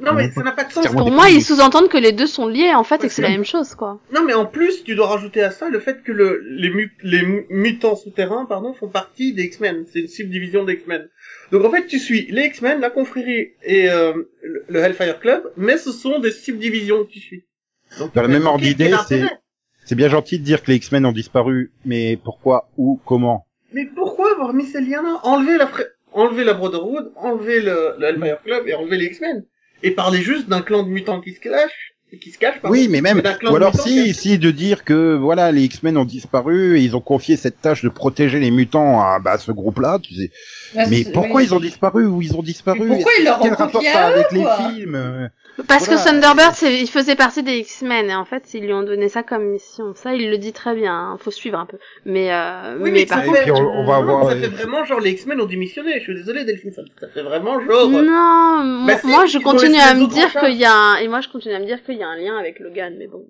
Non mais ça n'a pas de sens. Pour moi, ils sous-entendent que les deux sont liés en fait Ouais, et que c'est la même chose quoi. Non mais en plus, tu dois rajouter à ça le fait que le, les, mu- les mu- mutants souterrains, pardon, font partie des X-Men. C'est une subdivision des X-Men. Donc en fait, tu suis les X-Men, la confrérie et euh, le, Hellfire Club, mais ce sont des subdivisions que tu suis. Donc, Dans la même ordre d'idée, c'est bien gentil de dire que les X-Men ont disparu, mais pourquoi, où, comment? Mais pourquoi avoir mis ces liens-là? Enlever la fra- enlever la Brotherhood, enlever le, le Hellfire Club et enlever les X-Men. Et parler juste d'un clan de mutants qui se cache, qui se cache. Oui, mais même, ou alors mutants si, qui- si de dire que voilà, les X-Men ont disparu et ils ont confié cette tâche de protéger les mutants à bah, ce groupe-là, tu sais. Ouais, Mais pourquoi oui. ils ont disparu Où ils ont disparu? Mais pourquoi ils leur ont Quel rapport à eux, avec les films? euh, Parce Voilà. que Thunderbird, c'est- il faisait partie des X-Men et en fait, ils lui ont donné ça comme mission. Ça, il le dit très bien. hein. Faut suivre un peu. Mais euh, Oui, mais, mais par contre, on, on va euh, avoir. Ça fait vraiment genre les X-Men ont démissionné. Je suis désolé Delphine, ça, ça fait vraiment genre. Non, moi, Bah si, moi, je continue à me dire qu'il y a un, et moi je continue à me dire qu'il y a un lien avec Logan, mais bon.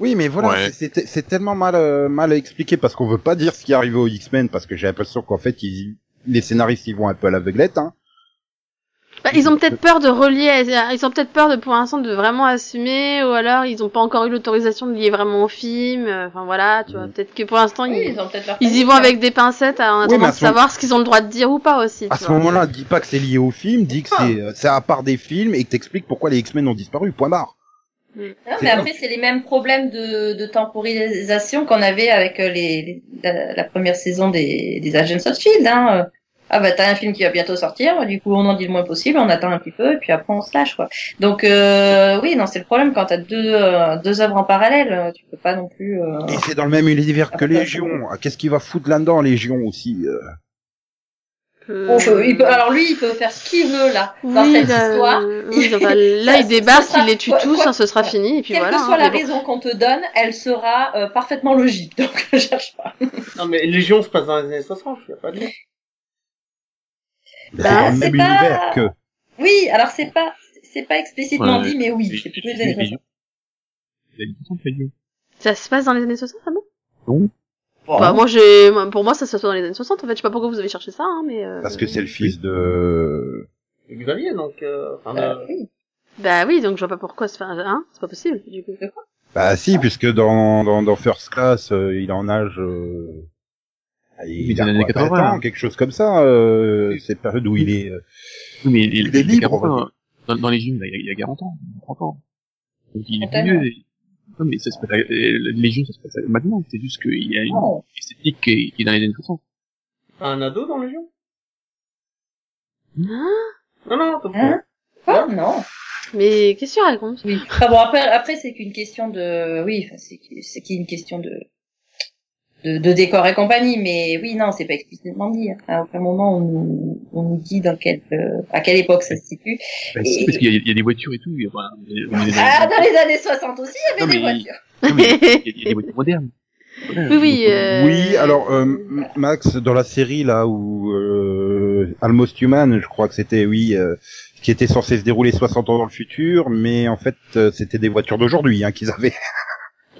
Oui, mais voilà, Ouais. c'est tellement mal euh, mal expliqué parce qu'on veut pas dire ce qui est arrivé aux X-Men parce que j'ai l'impression qu'en fait ils, les scénaristes ils vont un peu à l'aveuglette. Hein. Bah, ils ont peut-être peur de relier, ils ont peut-être peur de pour l'instant de vraiment assumer, ou alors ils ont pas encore eu l'autorisation de lier vraiment au film. euh, Enfin voilà, tu vois. Mm. Peut-être que pour l'instant Oui, ils, ils ont peut-être leur ils y vont avec des pincettes en Oui, attendant à de ce savoir ce qu'ils ont le droit de dire ou pas aussi. À ce moment-là, dis pas que c'est lié au film, dis que c'est euh, c'est à part des films et que t'expliques pourquoi les X-Men ont disparu. Point barre. Non, C'est mais après, c'est les mêmes problèmes de, de temporisation qu'on avait avec euh, les, les- la, la première saison des, des Agents of Shield. Hein. Euh. ah bah t'as un film qui va bientôt sortir, du coup on en dit le moins possible, on attend un petit peu et puis après on se lâche quoi. Donc euh, oui non c'est le problème quand t'as deux euh, deux œuvres en parallèle, euh, tu peux pas non plus. euh, Et c'est dans le même univers que Légion. Ah, Qu'est-ce qu'il va foutre là-dedans, Légion aussi euh Euh, on peut- il peut- alors lui il peut faire ce qu'il veut là dans oui, cette là, histoire. euh, oui, Et- donc, <laughs> là, il débarque, il les tue quoi- tous, quoi- hein, ce sera fini, et puis Quelle voilà. que soit hein, la mais bon. raison qu'on te donne, elle sera euh, parfaitement logique. <laughs> Donc je cherche pas. Non, mais Légion se passe dans les années 60, y a pas de Bah, c'est même pas- univers que. Oui alors c'est pas c'est pas explicitement Ouais, dit mais oui c'est plus les- années les- 60. Les années 60, Légion. Ça se passe dans les années 60, ah bon Non. Bon. Bah, moi, j'ai, pour moi, ça se passe dans les années 60, en fait. Je sais pas pourquoi vous avez cherché ça, hein, mais, euh... Parce que c'est le fils de... Xavier, donc, euh, enfin, Euh, de- oui. Bah oui, donc je vois pas pourquoi se faire, hein, c'est pas possible, du coup. Bah si, puisque dans, dans, dans First Class, euh, il est en âge... Euh... Il Il est a les années 20 ans, 80, quelque chose comme ça, euh, cette période où il est... euh, Oui, mais il, Il est libre, 40 on va ans, dans, dans les gyms, là, il y a, il y a 40 ans, 30 ans. Donc il est vieux. et- Non, mais ça se passe, à- euh, les gyms, ça se passe à- maintenant. C'est juste qu'il y a une Non. esthétique qui est, qui est dans les années 60. un ado dans Légion Hein? Non, non, t'as Hein? Quoi? Non. Mais qu'est-ce que tu racontes? Oui. Enfin bon après après c'est qu'une question de oui enfin, c'est c'est qu'une question de... de de décor et compagnie mais oui non c'est pas explicitement dit. hein. À aucun moment on nous on nous dit dans quelle euh, à quelle époque ça se situe. Bah, Et- si, parce qu'il y, a- il y a des voitures et tout. il y a- voilà, on est- dans- Ah dans les années 60 aussi il y avait Non, des voitures. Non, mais il y, a- il y a des voitures modernes. <laughs> Oui, oui, euh... Oui, alors euh, Max, dans la série là où euh, Almost Human, je crois que c'était, oui, euh, qui était censé se dérouler 60 ans dans le futur, mais en fait euh, c'était des voitures d'aujourd'hui hein, qu'ils avaient. <laughs>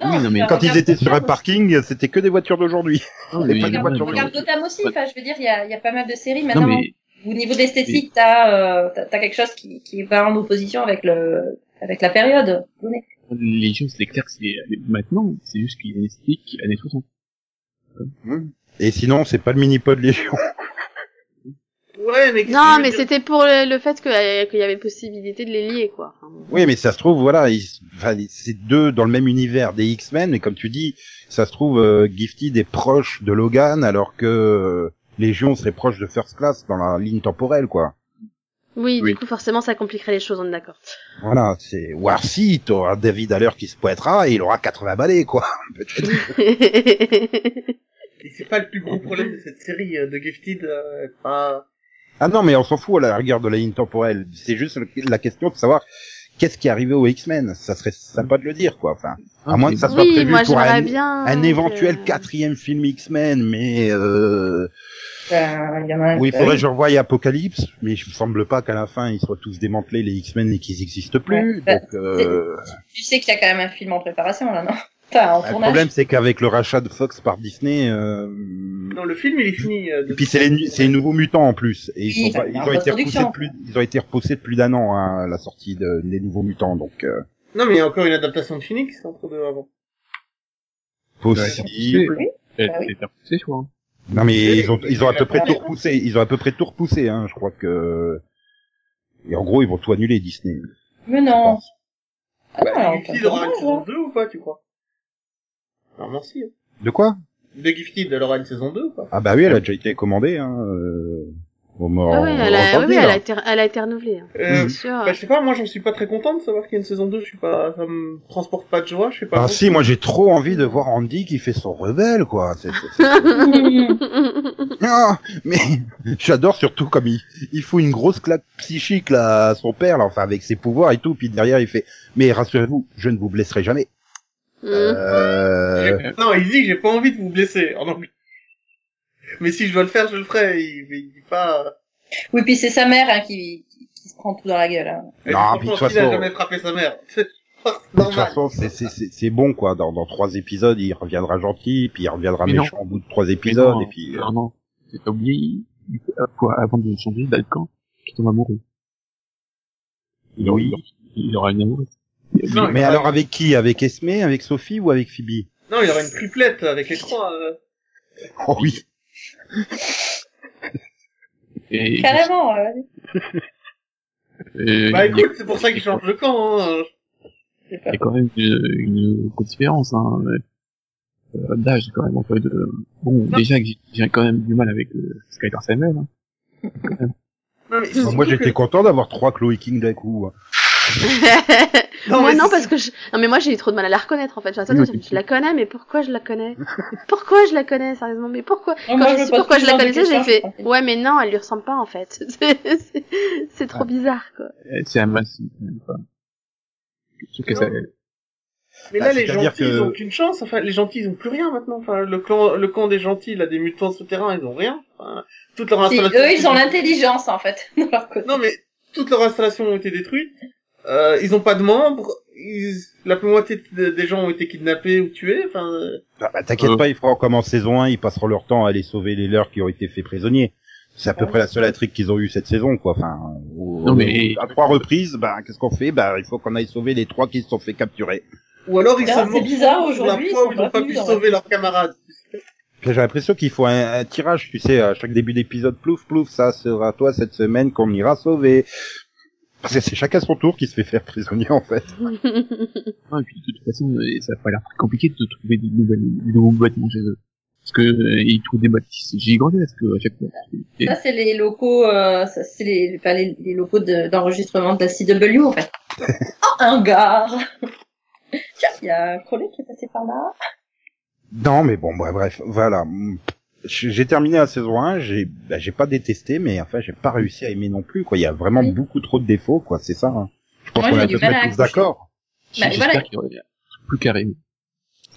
Oui, non, mais regarde Quand ils étaient sur un parking, c'était que des voitures d'aujourd'hui. mais mais- des Regarde, Gotham aussi, enfin je veux dire il y a, il y a pas mal de séries Non, maintenant. mais Au niveau de l'esthétique, t'as, euh, t'as t'as quelque chose qui, qui va en opposition avec le avec la période donnée. les gens, c'est clair que c'est maintenant. C'est juste qu'il y a une esthétique années 60. Et sinon, c'est pas le mini-pod Légion. <laughs> Ouais, mais Non, mais c'était pour le, le fait que, euh, qu'il y avait possibilité de les lier, quoi. Oui, mais ça se trouve, voilà, ils- enfin, c'est deux dans le même univers des X-Men, mais comme tu dis, ça se trouve, euh, Gifted est proche de Logan, alors que euh, Légion serait proche de First Class dans la ligne temporelle, quoi. Oui, Oui. du coup, forcément, ça compliquerait les choses, on est d'accord. Voilà, c'est War si t'auras David Haller qui se pointera et il aura 80 balais, quoi. <laughs> Peut-être. <laughs> Et c'est pas le plus gros problème de cette série euh, de Gifted, euh, pas... Ah non, mais on s'en fout à la rigueur de la ligne temporelle. C'est juste la question de savoir qu'est-ce qui est arrivé aux X-Men. Ça serait sympa de le dire, quoi. Enfin, à moins que ça soit oui, prévu moi, pour un, bien. un que- éventuel quatrième film X-Men, mais euh, il y en a un où il faudrait que je revoie Apocalypse, mais il me semble pas qu'à la fin ils soient tous démantelés les X-Men et qu'ils existent plus. Ouais. Donc euh, Tu sais qu'il y a quand même un film en préparation là, non? En le tournage. problème c'est qu'avec le rachat de Fox par Disney, euh, Non, le film, il est fini. euh, et puis c'est les, nu- c'est les nouveaux mutants en plus, et ils, Oui, sont pas- ils en ont été repoussés de plus, ils ont été repoussés de plus d'un an hein, la sortie de, des nouveaux mutants, donc euh, Non, mais il y a encore une adaptation de Phoenix entre deux avant. possible. Oui. Elle Bah oui. repoussée, je crois. Non mais ils ont, ils ont à peu près tout repoussé, ils ont à peu près tout repoussé, hein, je crois que. Et en gros, ils vont tout annuler Disney. Mais non. Ah Bah, pas aura une tournage, saison hein. 2 ou pas, tu crois Normalement, si. hein. De quoi De Gifted, elle aura une saison 2 ou pas Ah bah oui, elle a déjà été commandée. Hein. Euh... Bon, Ah on elle a, oui, elle a été, elle a été renouvelée. hein. euh, C'est sûr. Bah, je sais pas, moi j'en suis pas très content de savoir qu'il y a une saison 2, je suis pas, ça me transporte pas de joie, je sais pas. Ah si, moi j'ai trop envie de voir Andy qui fait son rebelle, quoi. C'est- c'est- c'est- <laughs> <laughs> Ah, mais <laughs> j'adore surtout comme il, il fout une grosse claque psychique là à son père, là, enfin avec ses pouvoirs et tout, puis derrière il fait mais rassurez-vous, je ne vous blesserai jamais. Euh... Non, il dit j'ai pas envie de vous blesser en anglais. Mais si je dois le faire, je le ferai. Il, il dit pas. Oui, puis c'est sa mère hein, qui, qui, qui se prend tout dans la gueule. Hein. Non, puis de toute qui n'a façon- jamais frappé sa mère <laughs> C'est De toute façon, c'est- c'est c'est- c'est bon quoi. Dans, dans trois épisodes, il reviendra gentil, puis il reviendra Mais non. méchant au bout de trois épisodes, non, et puis. euh, Non, non. T'as oublié, il- il- avant de changer d'alcan, qui tombe amoureux. Il aura, Oui. il aura une amoureuse. Non, Mais alors avec qui? Avec Esme, avec Sophie ou avec Phoebe? Non, il y aura une triplette avec les trois. euh. <laughs> Oh oui. Et, Carrément. euh, et- Bah écoute, c'est pour ça qu'il change de camp. Hein. il y a quand même une, une grosse différence, hein, euh, d'âge quand même entre les deux. Bon, Non. déjà que j'ai- quand même du mal avec euh, Skyler Samuel, hein. <laughs> Non, mais Bah, surtout moi que- j'étais content d'avoir trois Chloé King d'un coup. hein. <laughs> Non, moi non parce que je... non mais moi j'ai eu trop de mal à la reconnaître en fait. Oui, je, je la connais mais pourquoi je la connais? Pourquoi je la connais sérieusement? Mais pourquoi Non, Quand moi, je pourquoi je la connaissais, j'ai fait ouais mais non elle lui ressemble pas en fait. <laughs> C'est- trop bizarre quoi. C'est un massif, que ça, Mais Bah, là, les c'est-à-dire gentils, que- ils ont aucune chance. Enfin, les gentils, ils ont plus rien maintenant. Enfin, le clan, le camp des gentils, là, des mutants souterrains, ils ont rien. Enfin, toute leur Si, installation. eux, ils ont l'intelligence, en fait, <laughs> leur. Non, mais toutes leurs installations ont été détruites. Euh, ils ont pas de membres. Ils... La moitié de- des gens ont été kidnappés ou tués. Enfin, euh, Bah, bah, T'inquiète Euh. pas, ils feront comme en saison 1, ils passeront leur temps à aller sauver les leurs qui ont été faits prisonniers. C'est à peu près la seule intrigue qu'ils ont eue cette saison, quoi. Enfin, au- Non, mais- à trois reprises, bah, qu'est-ce qu'on fait? Bah, il faut qu'on aille sauver les trois qui se sont fait capturer. ou alors ils c'est morfondent bizarre, sur la aujourd'hui, fois ils où sont ils ont pas pu sauver leurs camarades. J'ai l'impression qu'il faut un, un tirage, tu sais, à chaque début d'épisode, plouf, plouf, ça sera toi cette semaine qu'on ira sauver. Parce que c'est chacun son tour qui se fait faire prisonnier, en fait. non, <laughs> et puis, de toute façon, euh, ça a pas l'air très compliqué de trouver des, nouvelles, des nouveaux bâtiments chez eux. Parce que, euh, ils trouvent des bâtiments gigantesques, à chaque fois. Ça, c'est les locaux, euh, ça, c'est les, enfin, les, les locaux de- d'enregistrement de, la CW, en fait. <laughs> oh, un gare! Tiens, il y a un Crowley qui est passé par là. Non, mais bon, bah, bref, voilà. J'ai terminé la saison 1, j'ai bah, j'ai pas détesté, mais enfin, j'ai pas réussi à aimer non plus, quoi. Il y a vraiment Oui. beaucoup trop de défauts, quoi, c'est ça. hein. Je pense qu'on est à du peu près mal à tous d'accord. Bah, J'espère voilà. qu'il y aurait plus carré.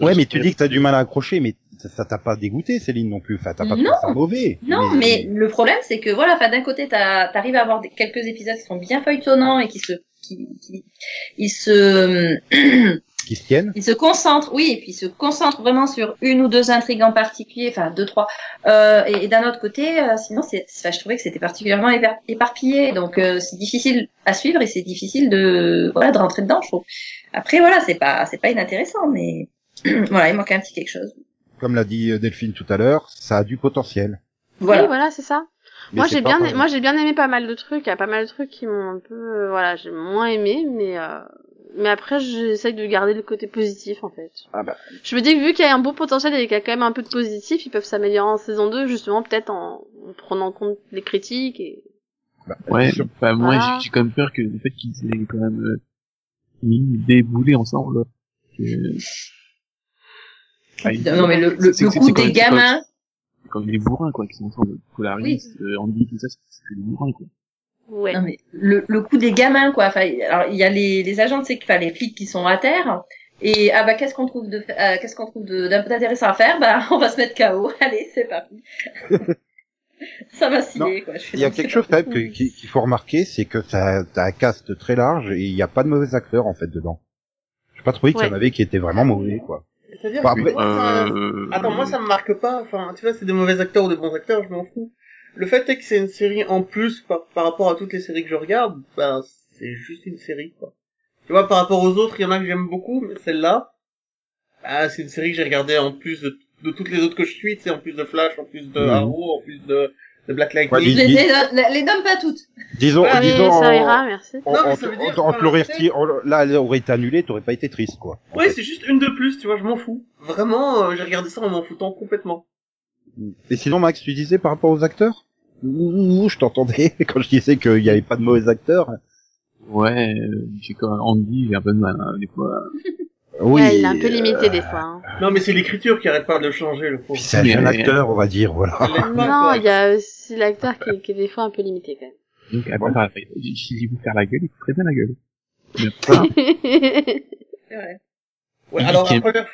Ouais, mais tu dis que t'as du mal à accrocher, mais ça- t'a pas dégoûté, Céline, non plus. Enfin, t'as pas trouvé ça mauvais. Non, mais, le problème, c'est que voilà, enfin, d'un côté, t'arrives à avoir des, quelques épisodes qui sont bien feuilletonnants et qui se, qui, qui, ils se, <clears throat> Qui se tiennent. il se concentre, oui, et puis il se concentre vraiment sur une ou deux intrigues en particulier, enfin deux trois. Euh, et et d'un autre côté, euh, sinon, c'est, enfin, je trouvais que c'était particulièrement éparpillé, donc euh, c'est difficile à suivre et c'est difficile de, voilà, de rentrer dedans, je trouve. Après, voilà, c'est pas, c'est pas inintéressant, mais <clears throat> voilà, il manque un petit quelque chose. Comme l'a dit euh, Delphine tout à l'heure, ça a du potentiel. Voilà. Oui, voilà, c'est ça. Moi j'ai bien, moi j'ai bien aimé pas mal de trucs. Il y a pas mal de trucs qui m'ont un peu, euh, voilà, j'ai moins aimé, mais euh, mais après j'essaye de garder le côté positif en fait. Ah bah. Je me dis que vu qu'il y a un beau potentiel et qu'il y a quand même un peu de positif, ils peuvent s'améliorer en saison 2 justement peut-être en, en prenant en compte les critiques et. bah, Ouais, bah, moi, Voilà. j'ai- quand même peur que, le fait qu'ils aient quand même, euh, boulets ensemble, que- Ah, ils- Non, mais le, le, c'est- le c'est- coup des gamins, comme les bourrins, quoi, qui sont ensemble, Polaris, euh, Andy, tout ça, c'est c'est des bourrins, quoi. Ouais. Non mais le, le coup des gamins quoi. Enfin, alors il y a les, les agents de sécurité, enfin, les flics qui sont à terre. Et ah bah qu'est-ce qu'on trouve de euh, qu'est-ce qu'on trouve de- d'un peu d'intéressant à faire? Bah <laughs> on va se mettre KO. <laughs> Allez c'est parti. <laughs> ça m'a scié quoi. Il y a quelque chose quand même que- qu'il qu'il faut remarquer, c'est que ça t'as un cast très large et il n'y a pas de mauvais acteurs en fait dedans. J'ai pas trouvé qu'il y en Ouais. avait qui étaient vraiment mauvais quoi. C'est-à-dire Bah, que ça- Euh, Attends, moi ça me marque pas. Enfin, tu vois, c'est des mauvais acteurs ou des bons acteurs, je m'en fous. Le fait est que c'est une série en plus par, par rapport à toutes les séries que je regarde, ben c'est juste une série quoi. Tu vois, par rapport aux autres, il y en a que j'aime beaucoup, mais celle-là, ah, c'est une série que j'ai regardée en plus de, de toutes les autres que je suis, tu sais, en plus de Flash, en plus de Mhm. Arrow, en plus de, de Black Ouais, Lightning. dis- Les, les, les, donne pas toutes. Disons, Ouais, Oui, disons, ça ira, merci. on, Non, mais ça veut dire, on on- là, elle aurait été annulée, t'aurais pas été triste quoi. Ouais, fait. c'est juste une de plus, tu vois, je m'en fous. Vraiment, euh, j'ai regardé ça en m'en foutant complètement. Et sinon Max, tu disais par rapport aux acteurs? Ouh, je t'entendais <laughs> quand je disais qu'il n'y avait pas de mauvais acteurs. Ouais, euh, j'ai quand même Andy, j'ai un peu de mal, hein, des fois. <laughs> Oui. Ouais, il est un peu euh, limité des fois. hein. Non, mais c'est l'écriture qui arrête pas de le changer, le pauvre. Puis c'est un acteur, on va dire, voilà. Non, il y a aussi l'acteur qui, est- qui est des fois un peu limité quand Donc, après, enfin, si vous faire la gueule, il faut très bien la gueule. <laughs> Même. Ouais, Il alors la première,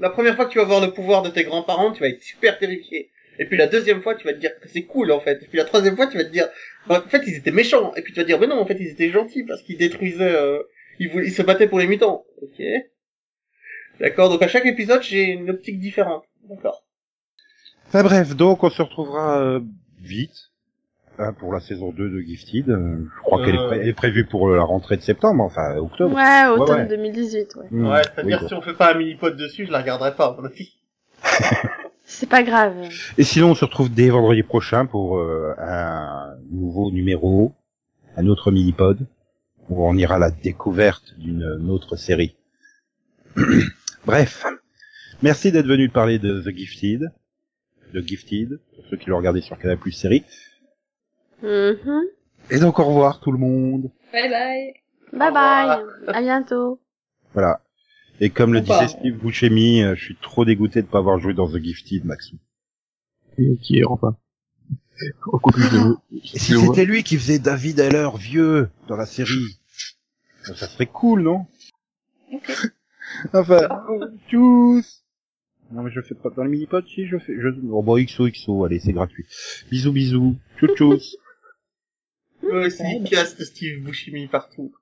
la première fois que tu vas voir le pouvoir de tes grands-parents, tu vas être super terrifié. Et puis la deuxième fois, tu vas te dire que c'est cool en fait. Et puis la troisième fois, tu vas te dire, bah, en fait, ils étaient méchants. Et puis tu vas te dire, mais non, en fait, ils étaient gentils parce qu'ils détruisaient, euh, ils, voulaient- ils se battaient pour les mutants. Ok. D'accord. Donc à chaque épisode, j'ai une optique différente. D'accord. Enfin bref, donc on se retrouvera euh, vite hein, pour la saison 2 de Gifted. Euh, je crois Euh. qu'elle est, pré- elle est prévue pour euh, la rentrée de septembre, enfin octobre. ouais, automne ouais. 2018, ouais. Hmm, Ouais, c'est-à-dire oui, si on fait pas un mini-pod dessus, je la regarderai pas, à mon avis. <laughs> C'est pas grave. Et sinon, on se retrouve dès vendredi prochain pour euh, un nouveau numéro, un autre mini-pod, où on ira à la découverte d'une autre série. <clears throat> Bref, merci d'être venu parler de The Gifted, de Gifted, pour ceux qui l'ont regardé sur Canal Plus série. Mhm. Et donc au revoir tout le monde. Bye bye. Bye bye. À bientôt. Voilà. Et comme le disait Steve Buscemi, euh, je suis trop dégoûté de pas avoir joué dans The Gifted, Maxou. Et qui est enfin. Le- Et si c'était lui qui faisait David Heller vieux dans la série, ça serait cool, non? Ok. Enfin, tchuss Non mais je fais pas dans le mini-pod, si je fais... Je... Oh bah XO, XO, allez, c'est gratuit. Bisous, bisous. Tchou, tchous. Ouais, c'est casse Steve Buscemi partout.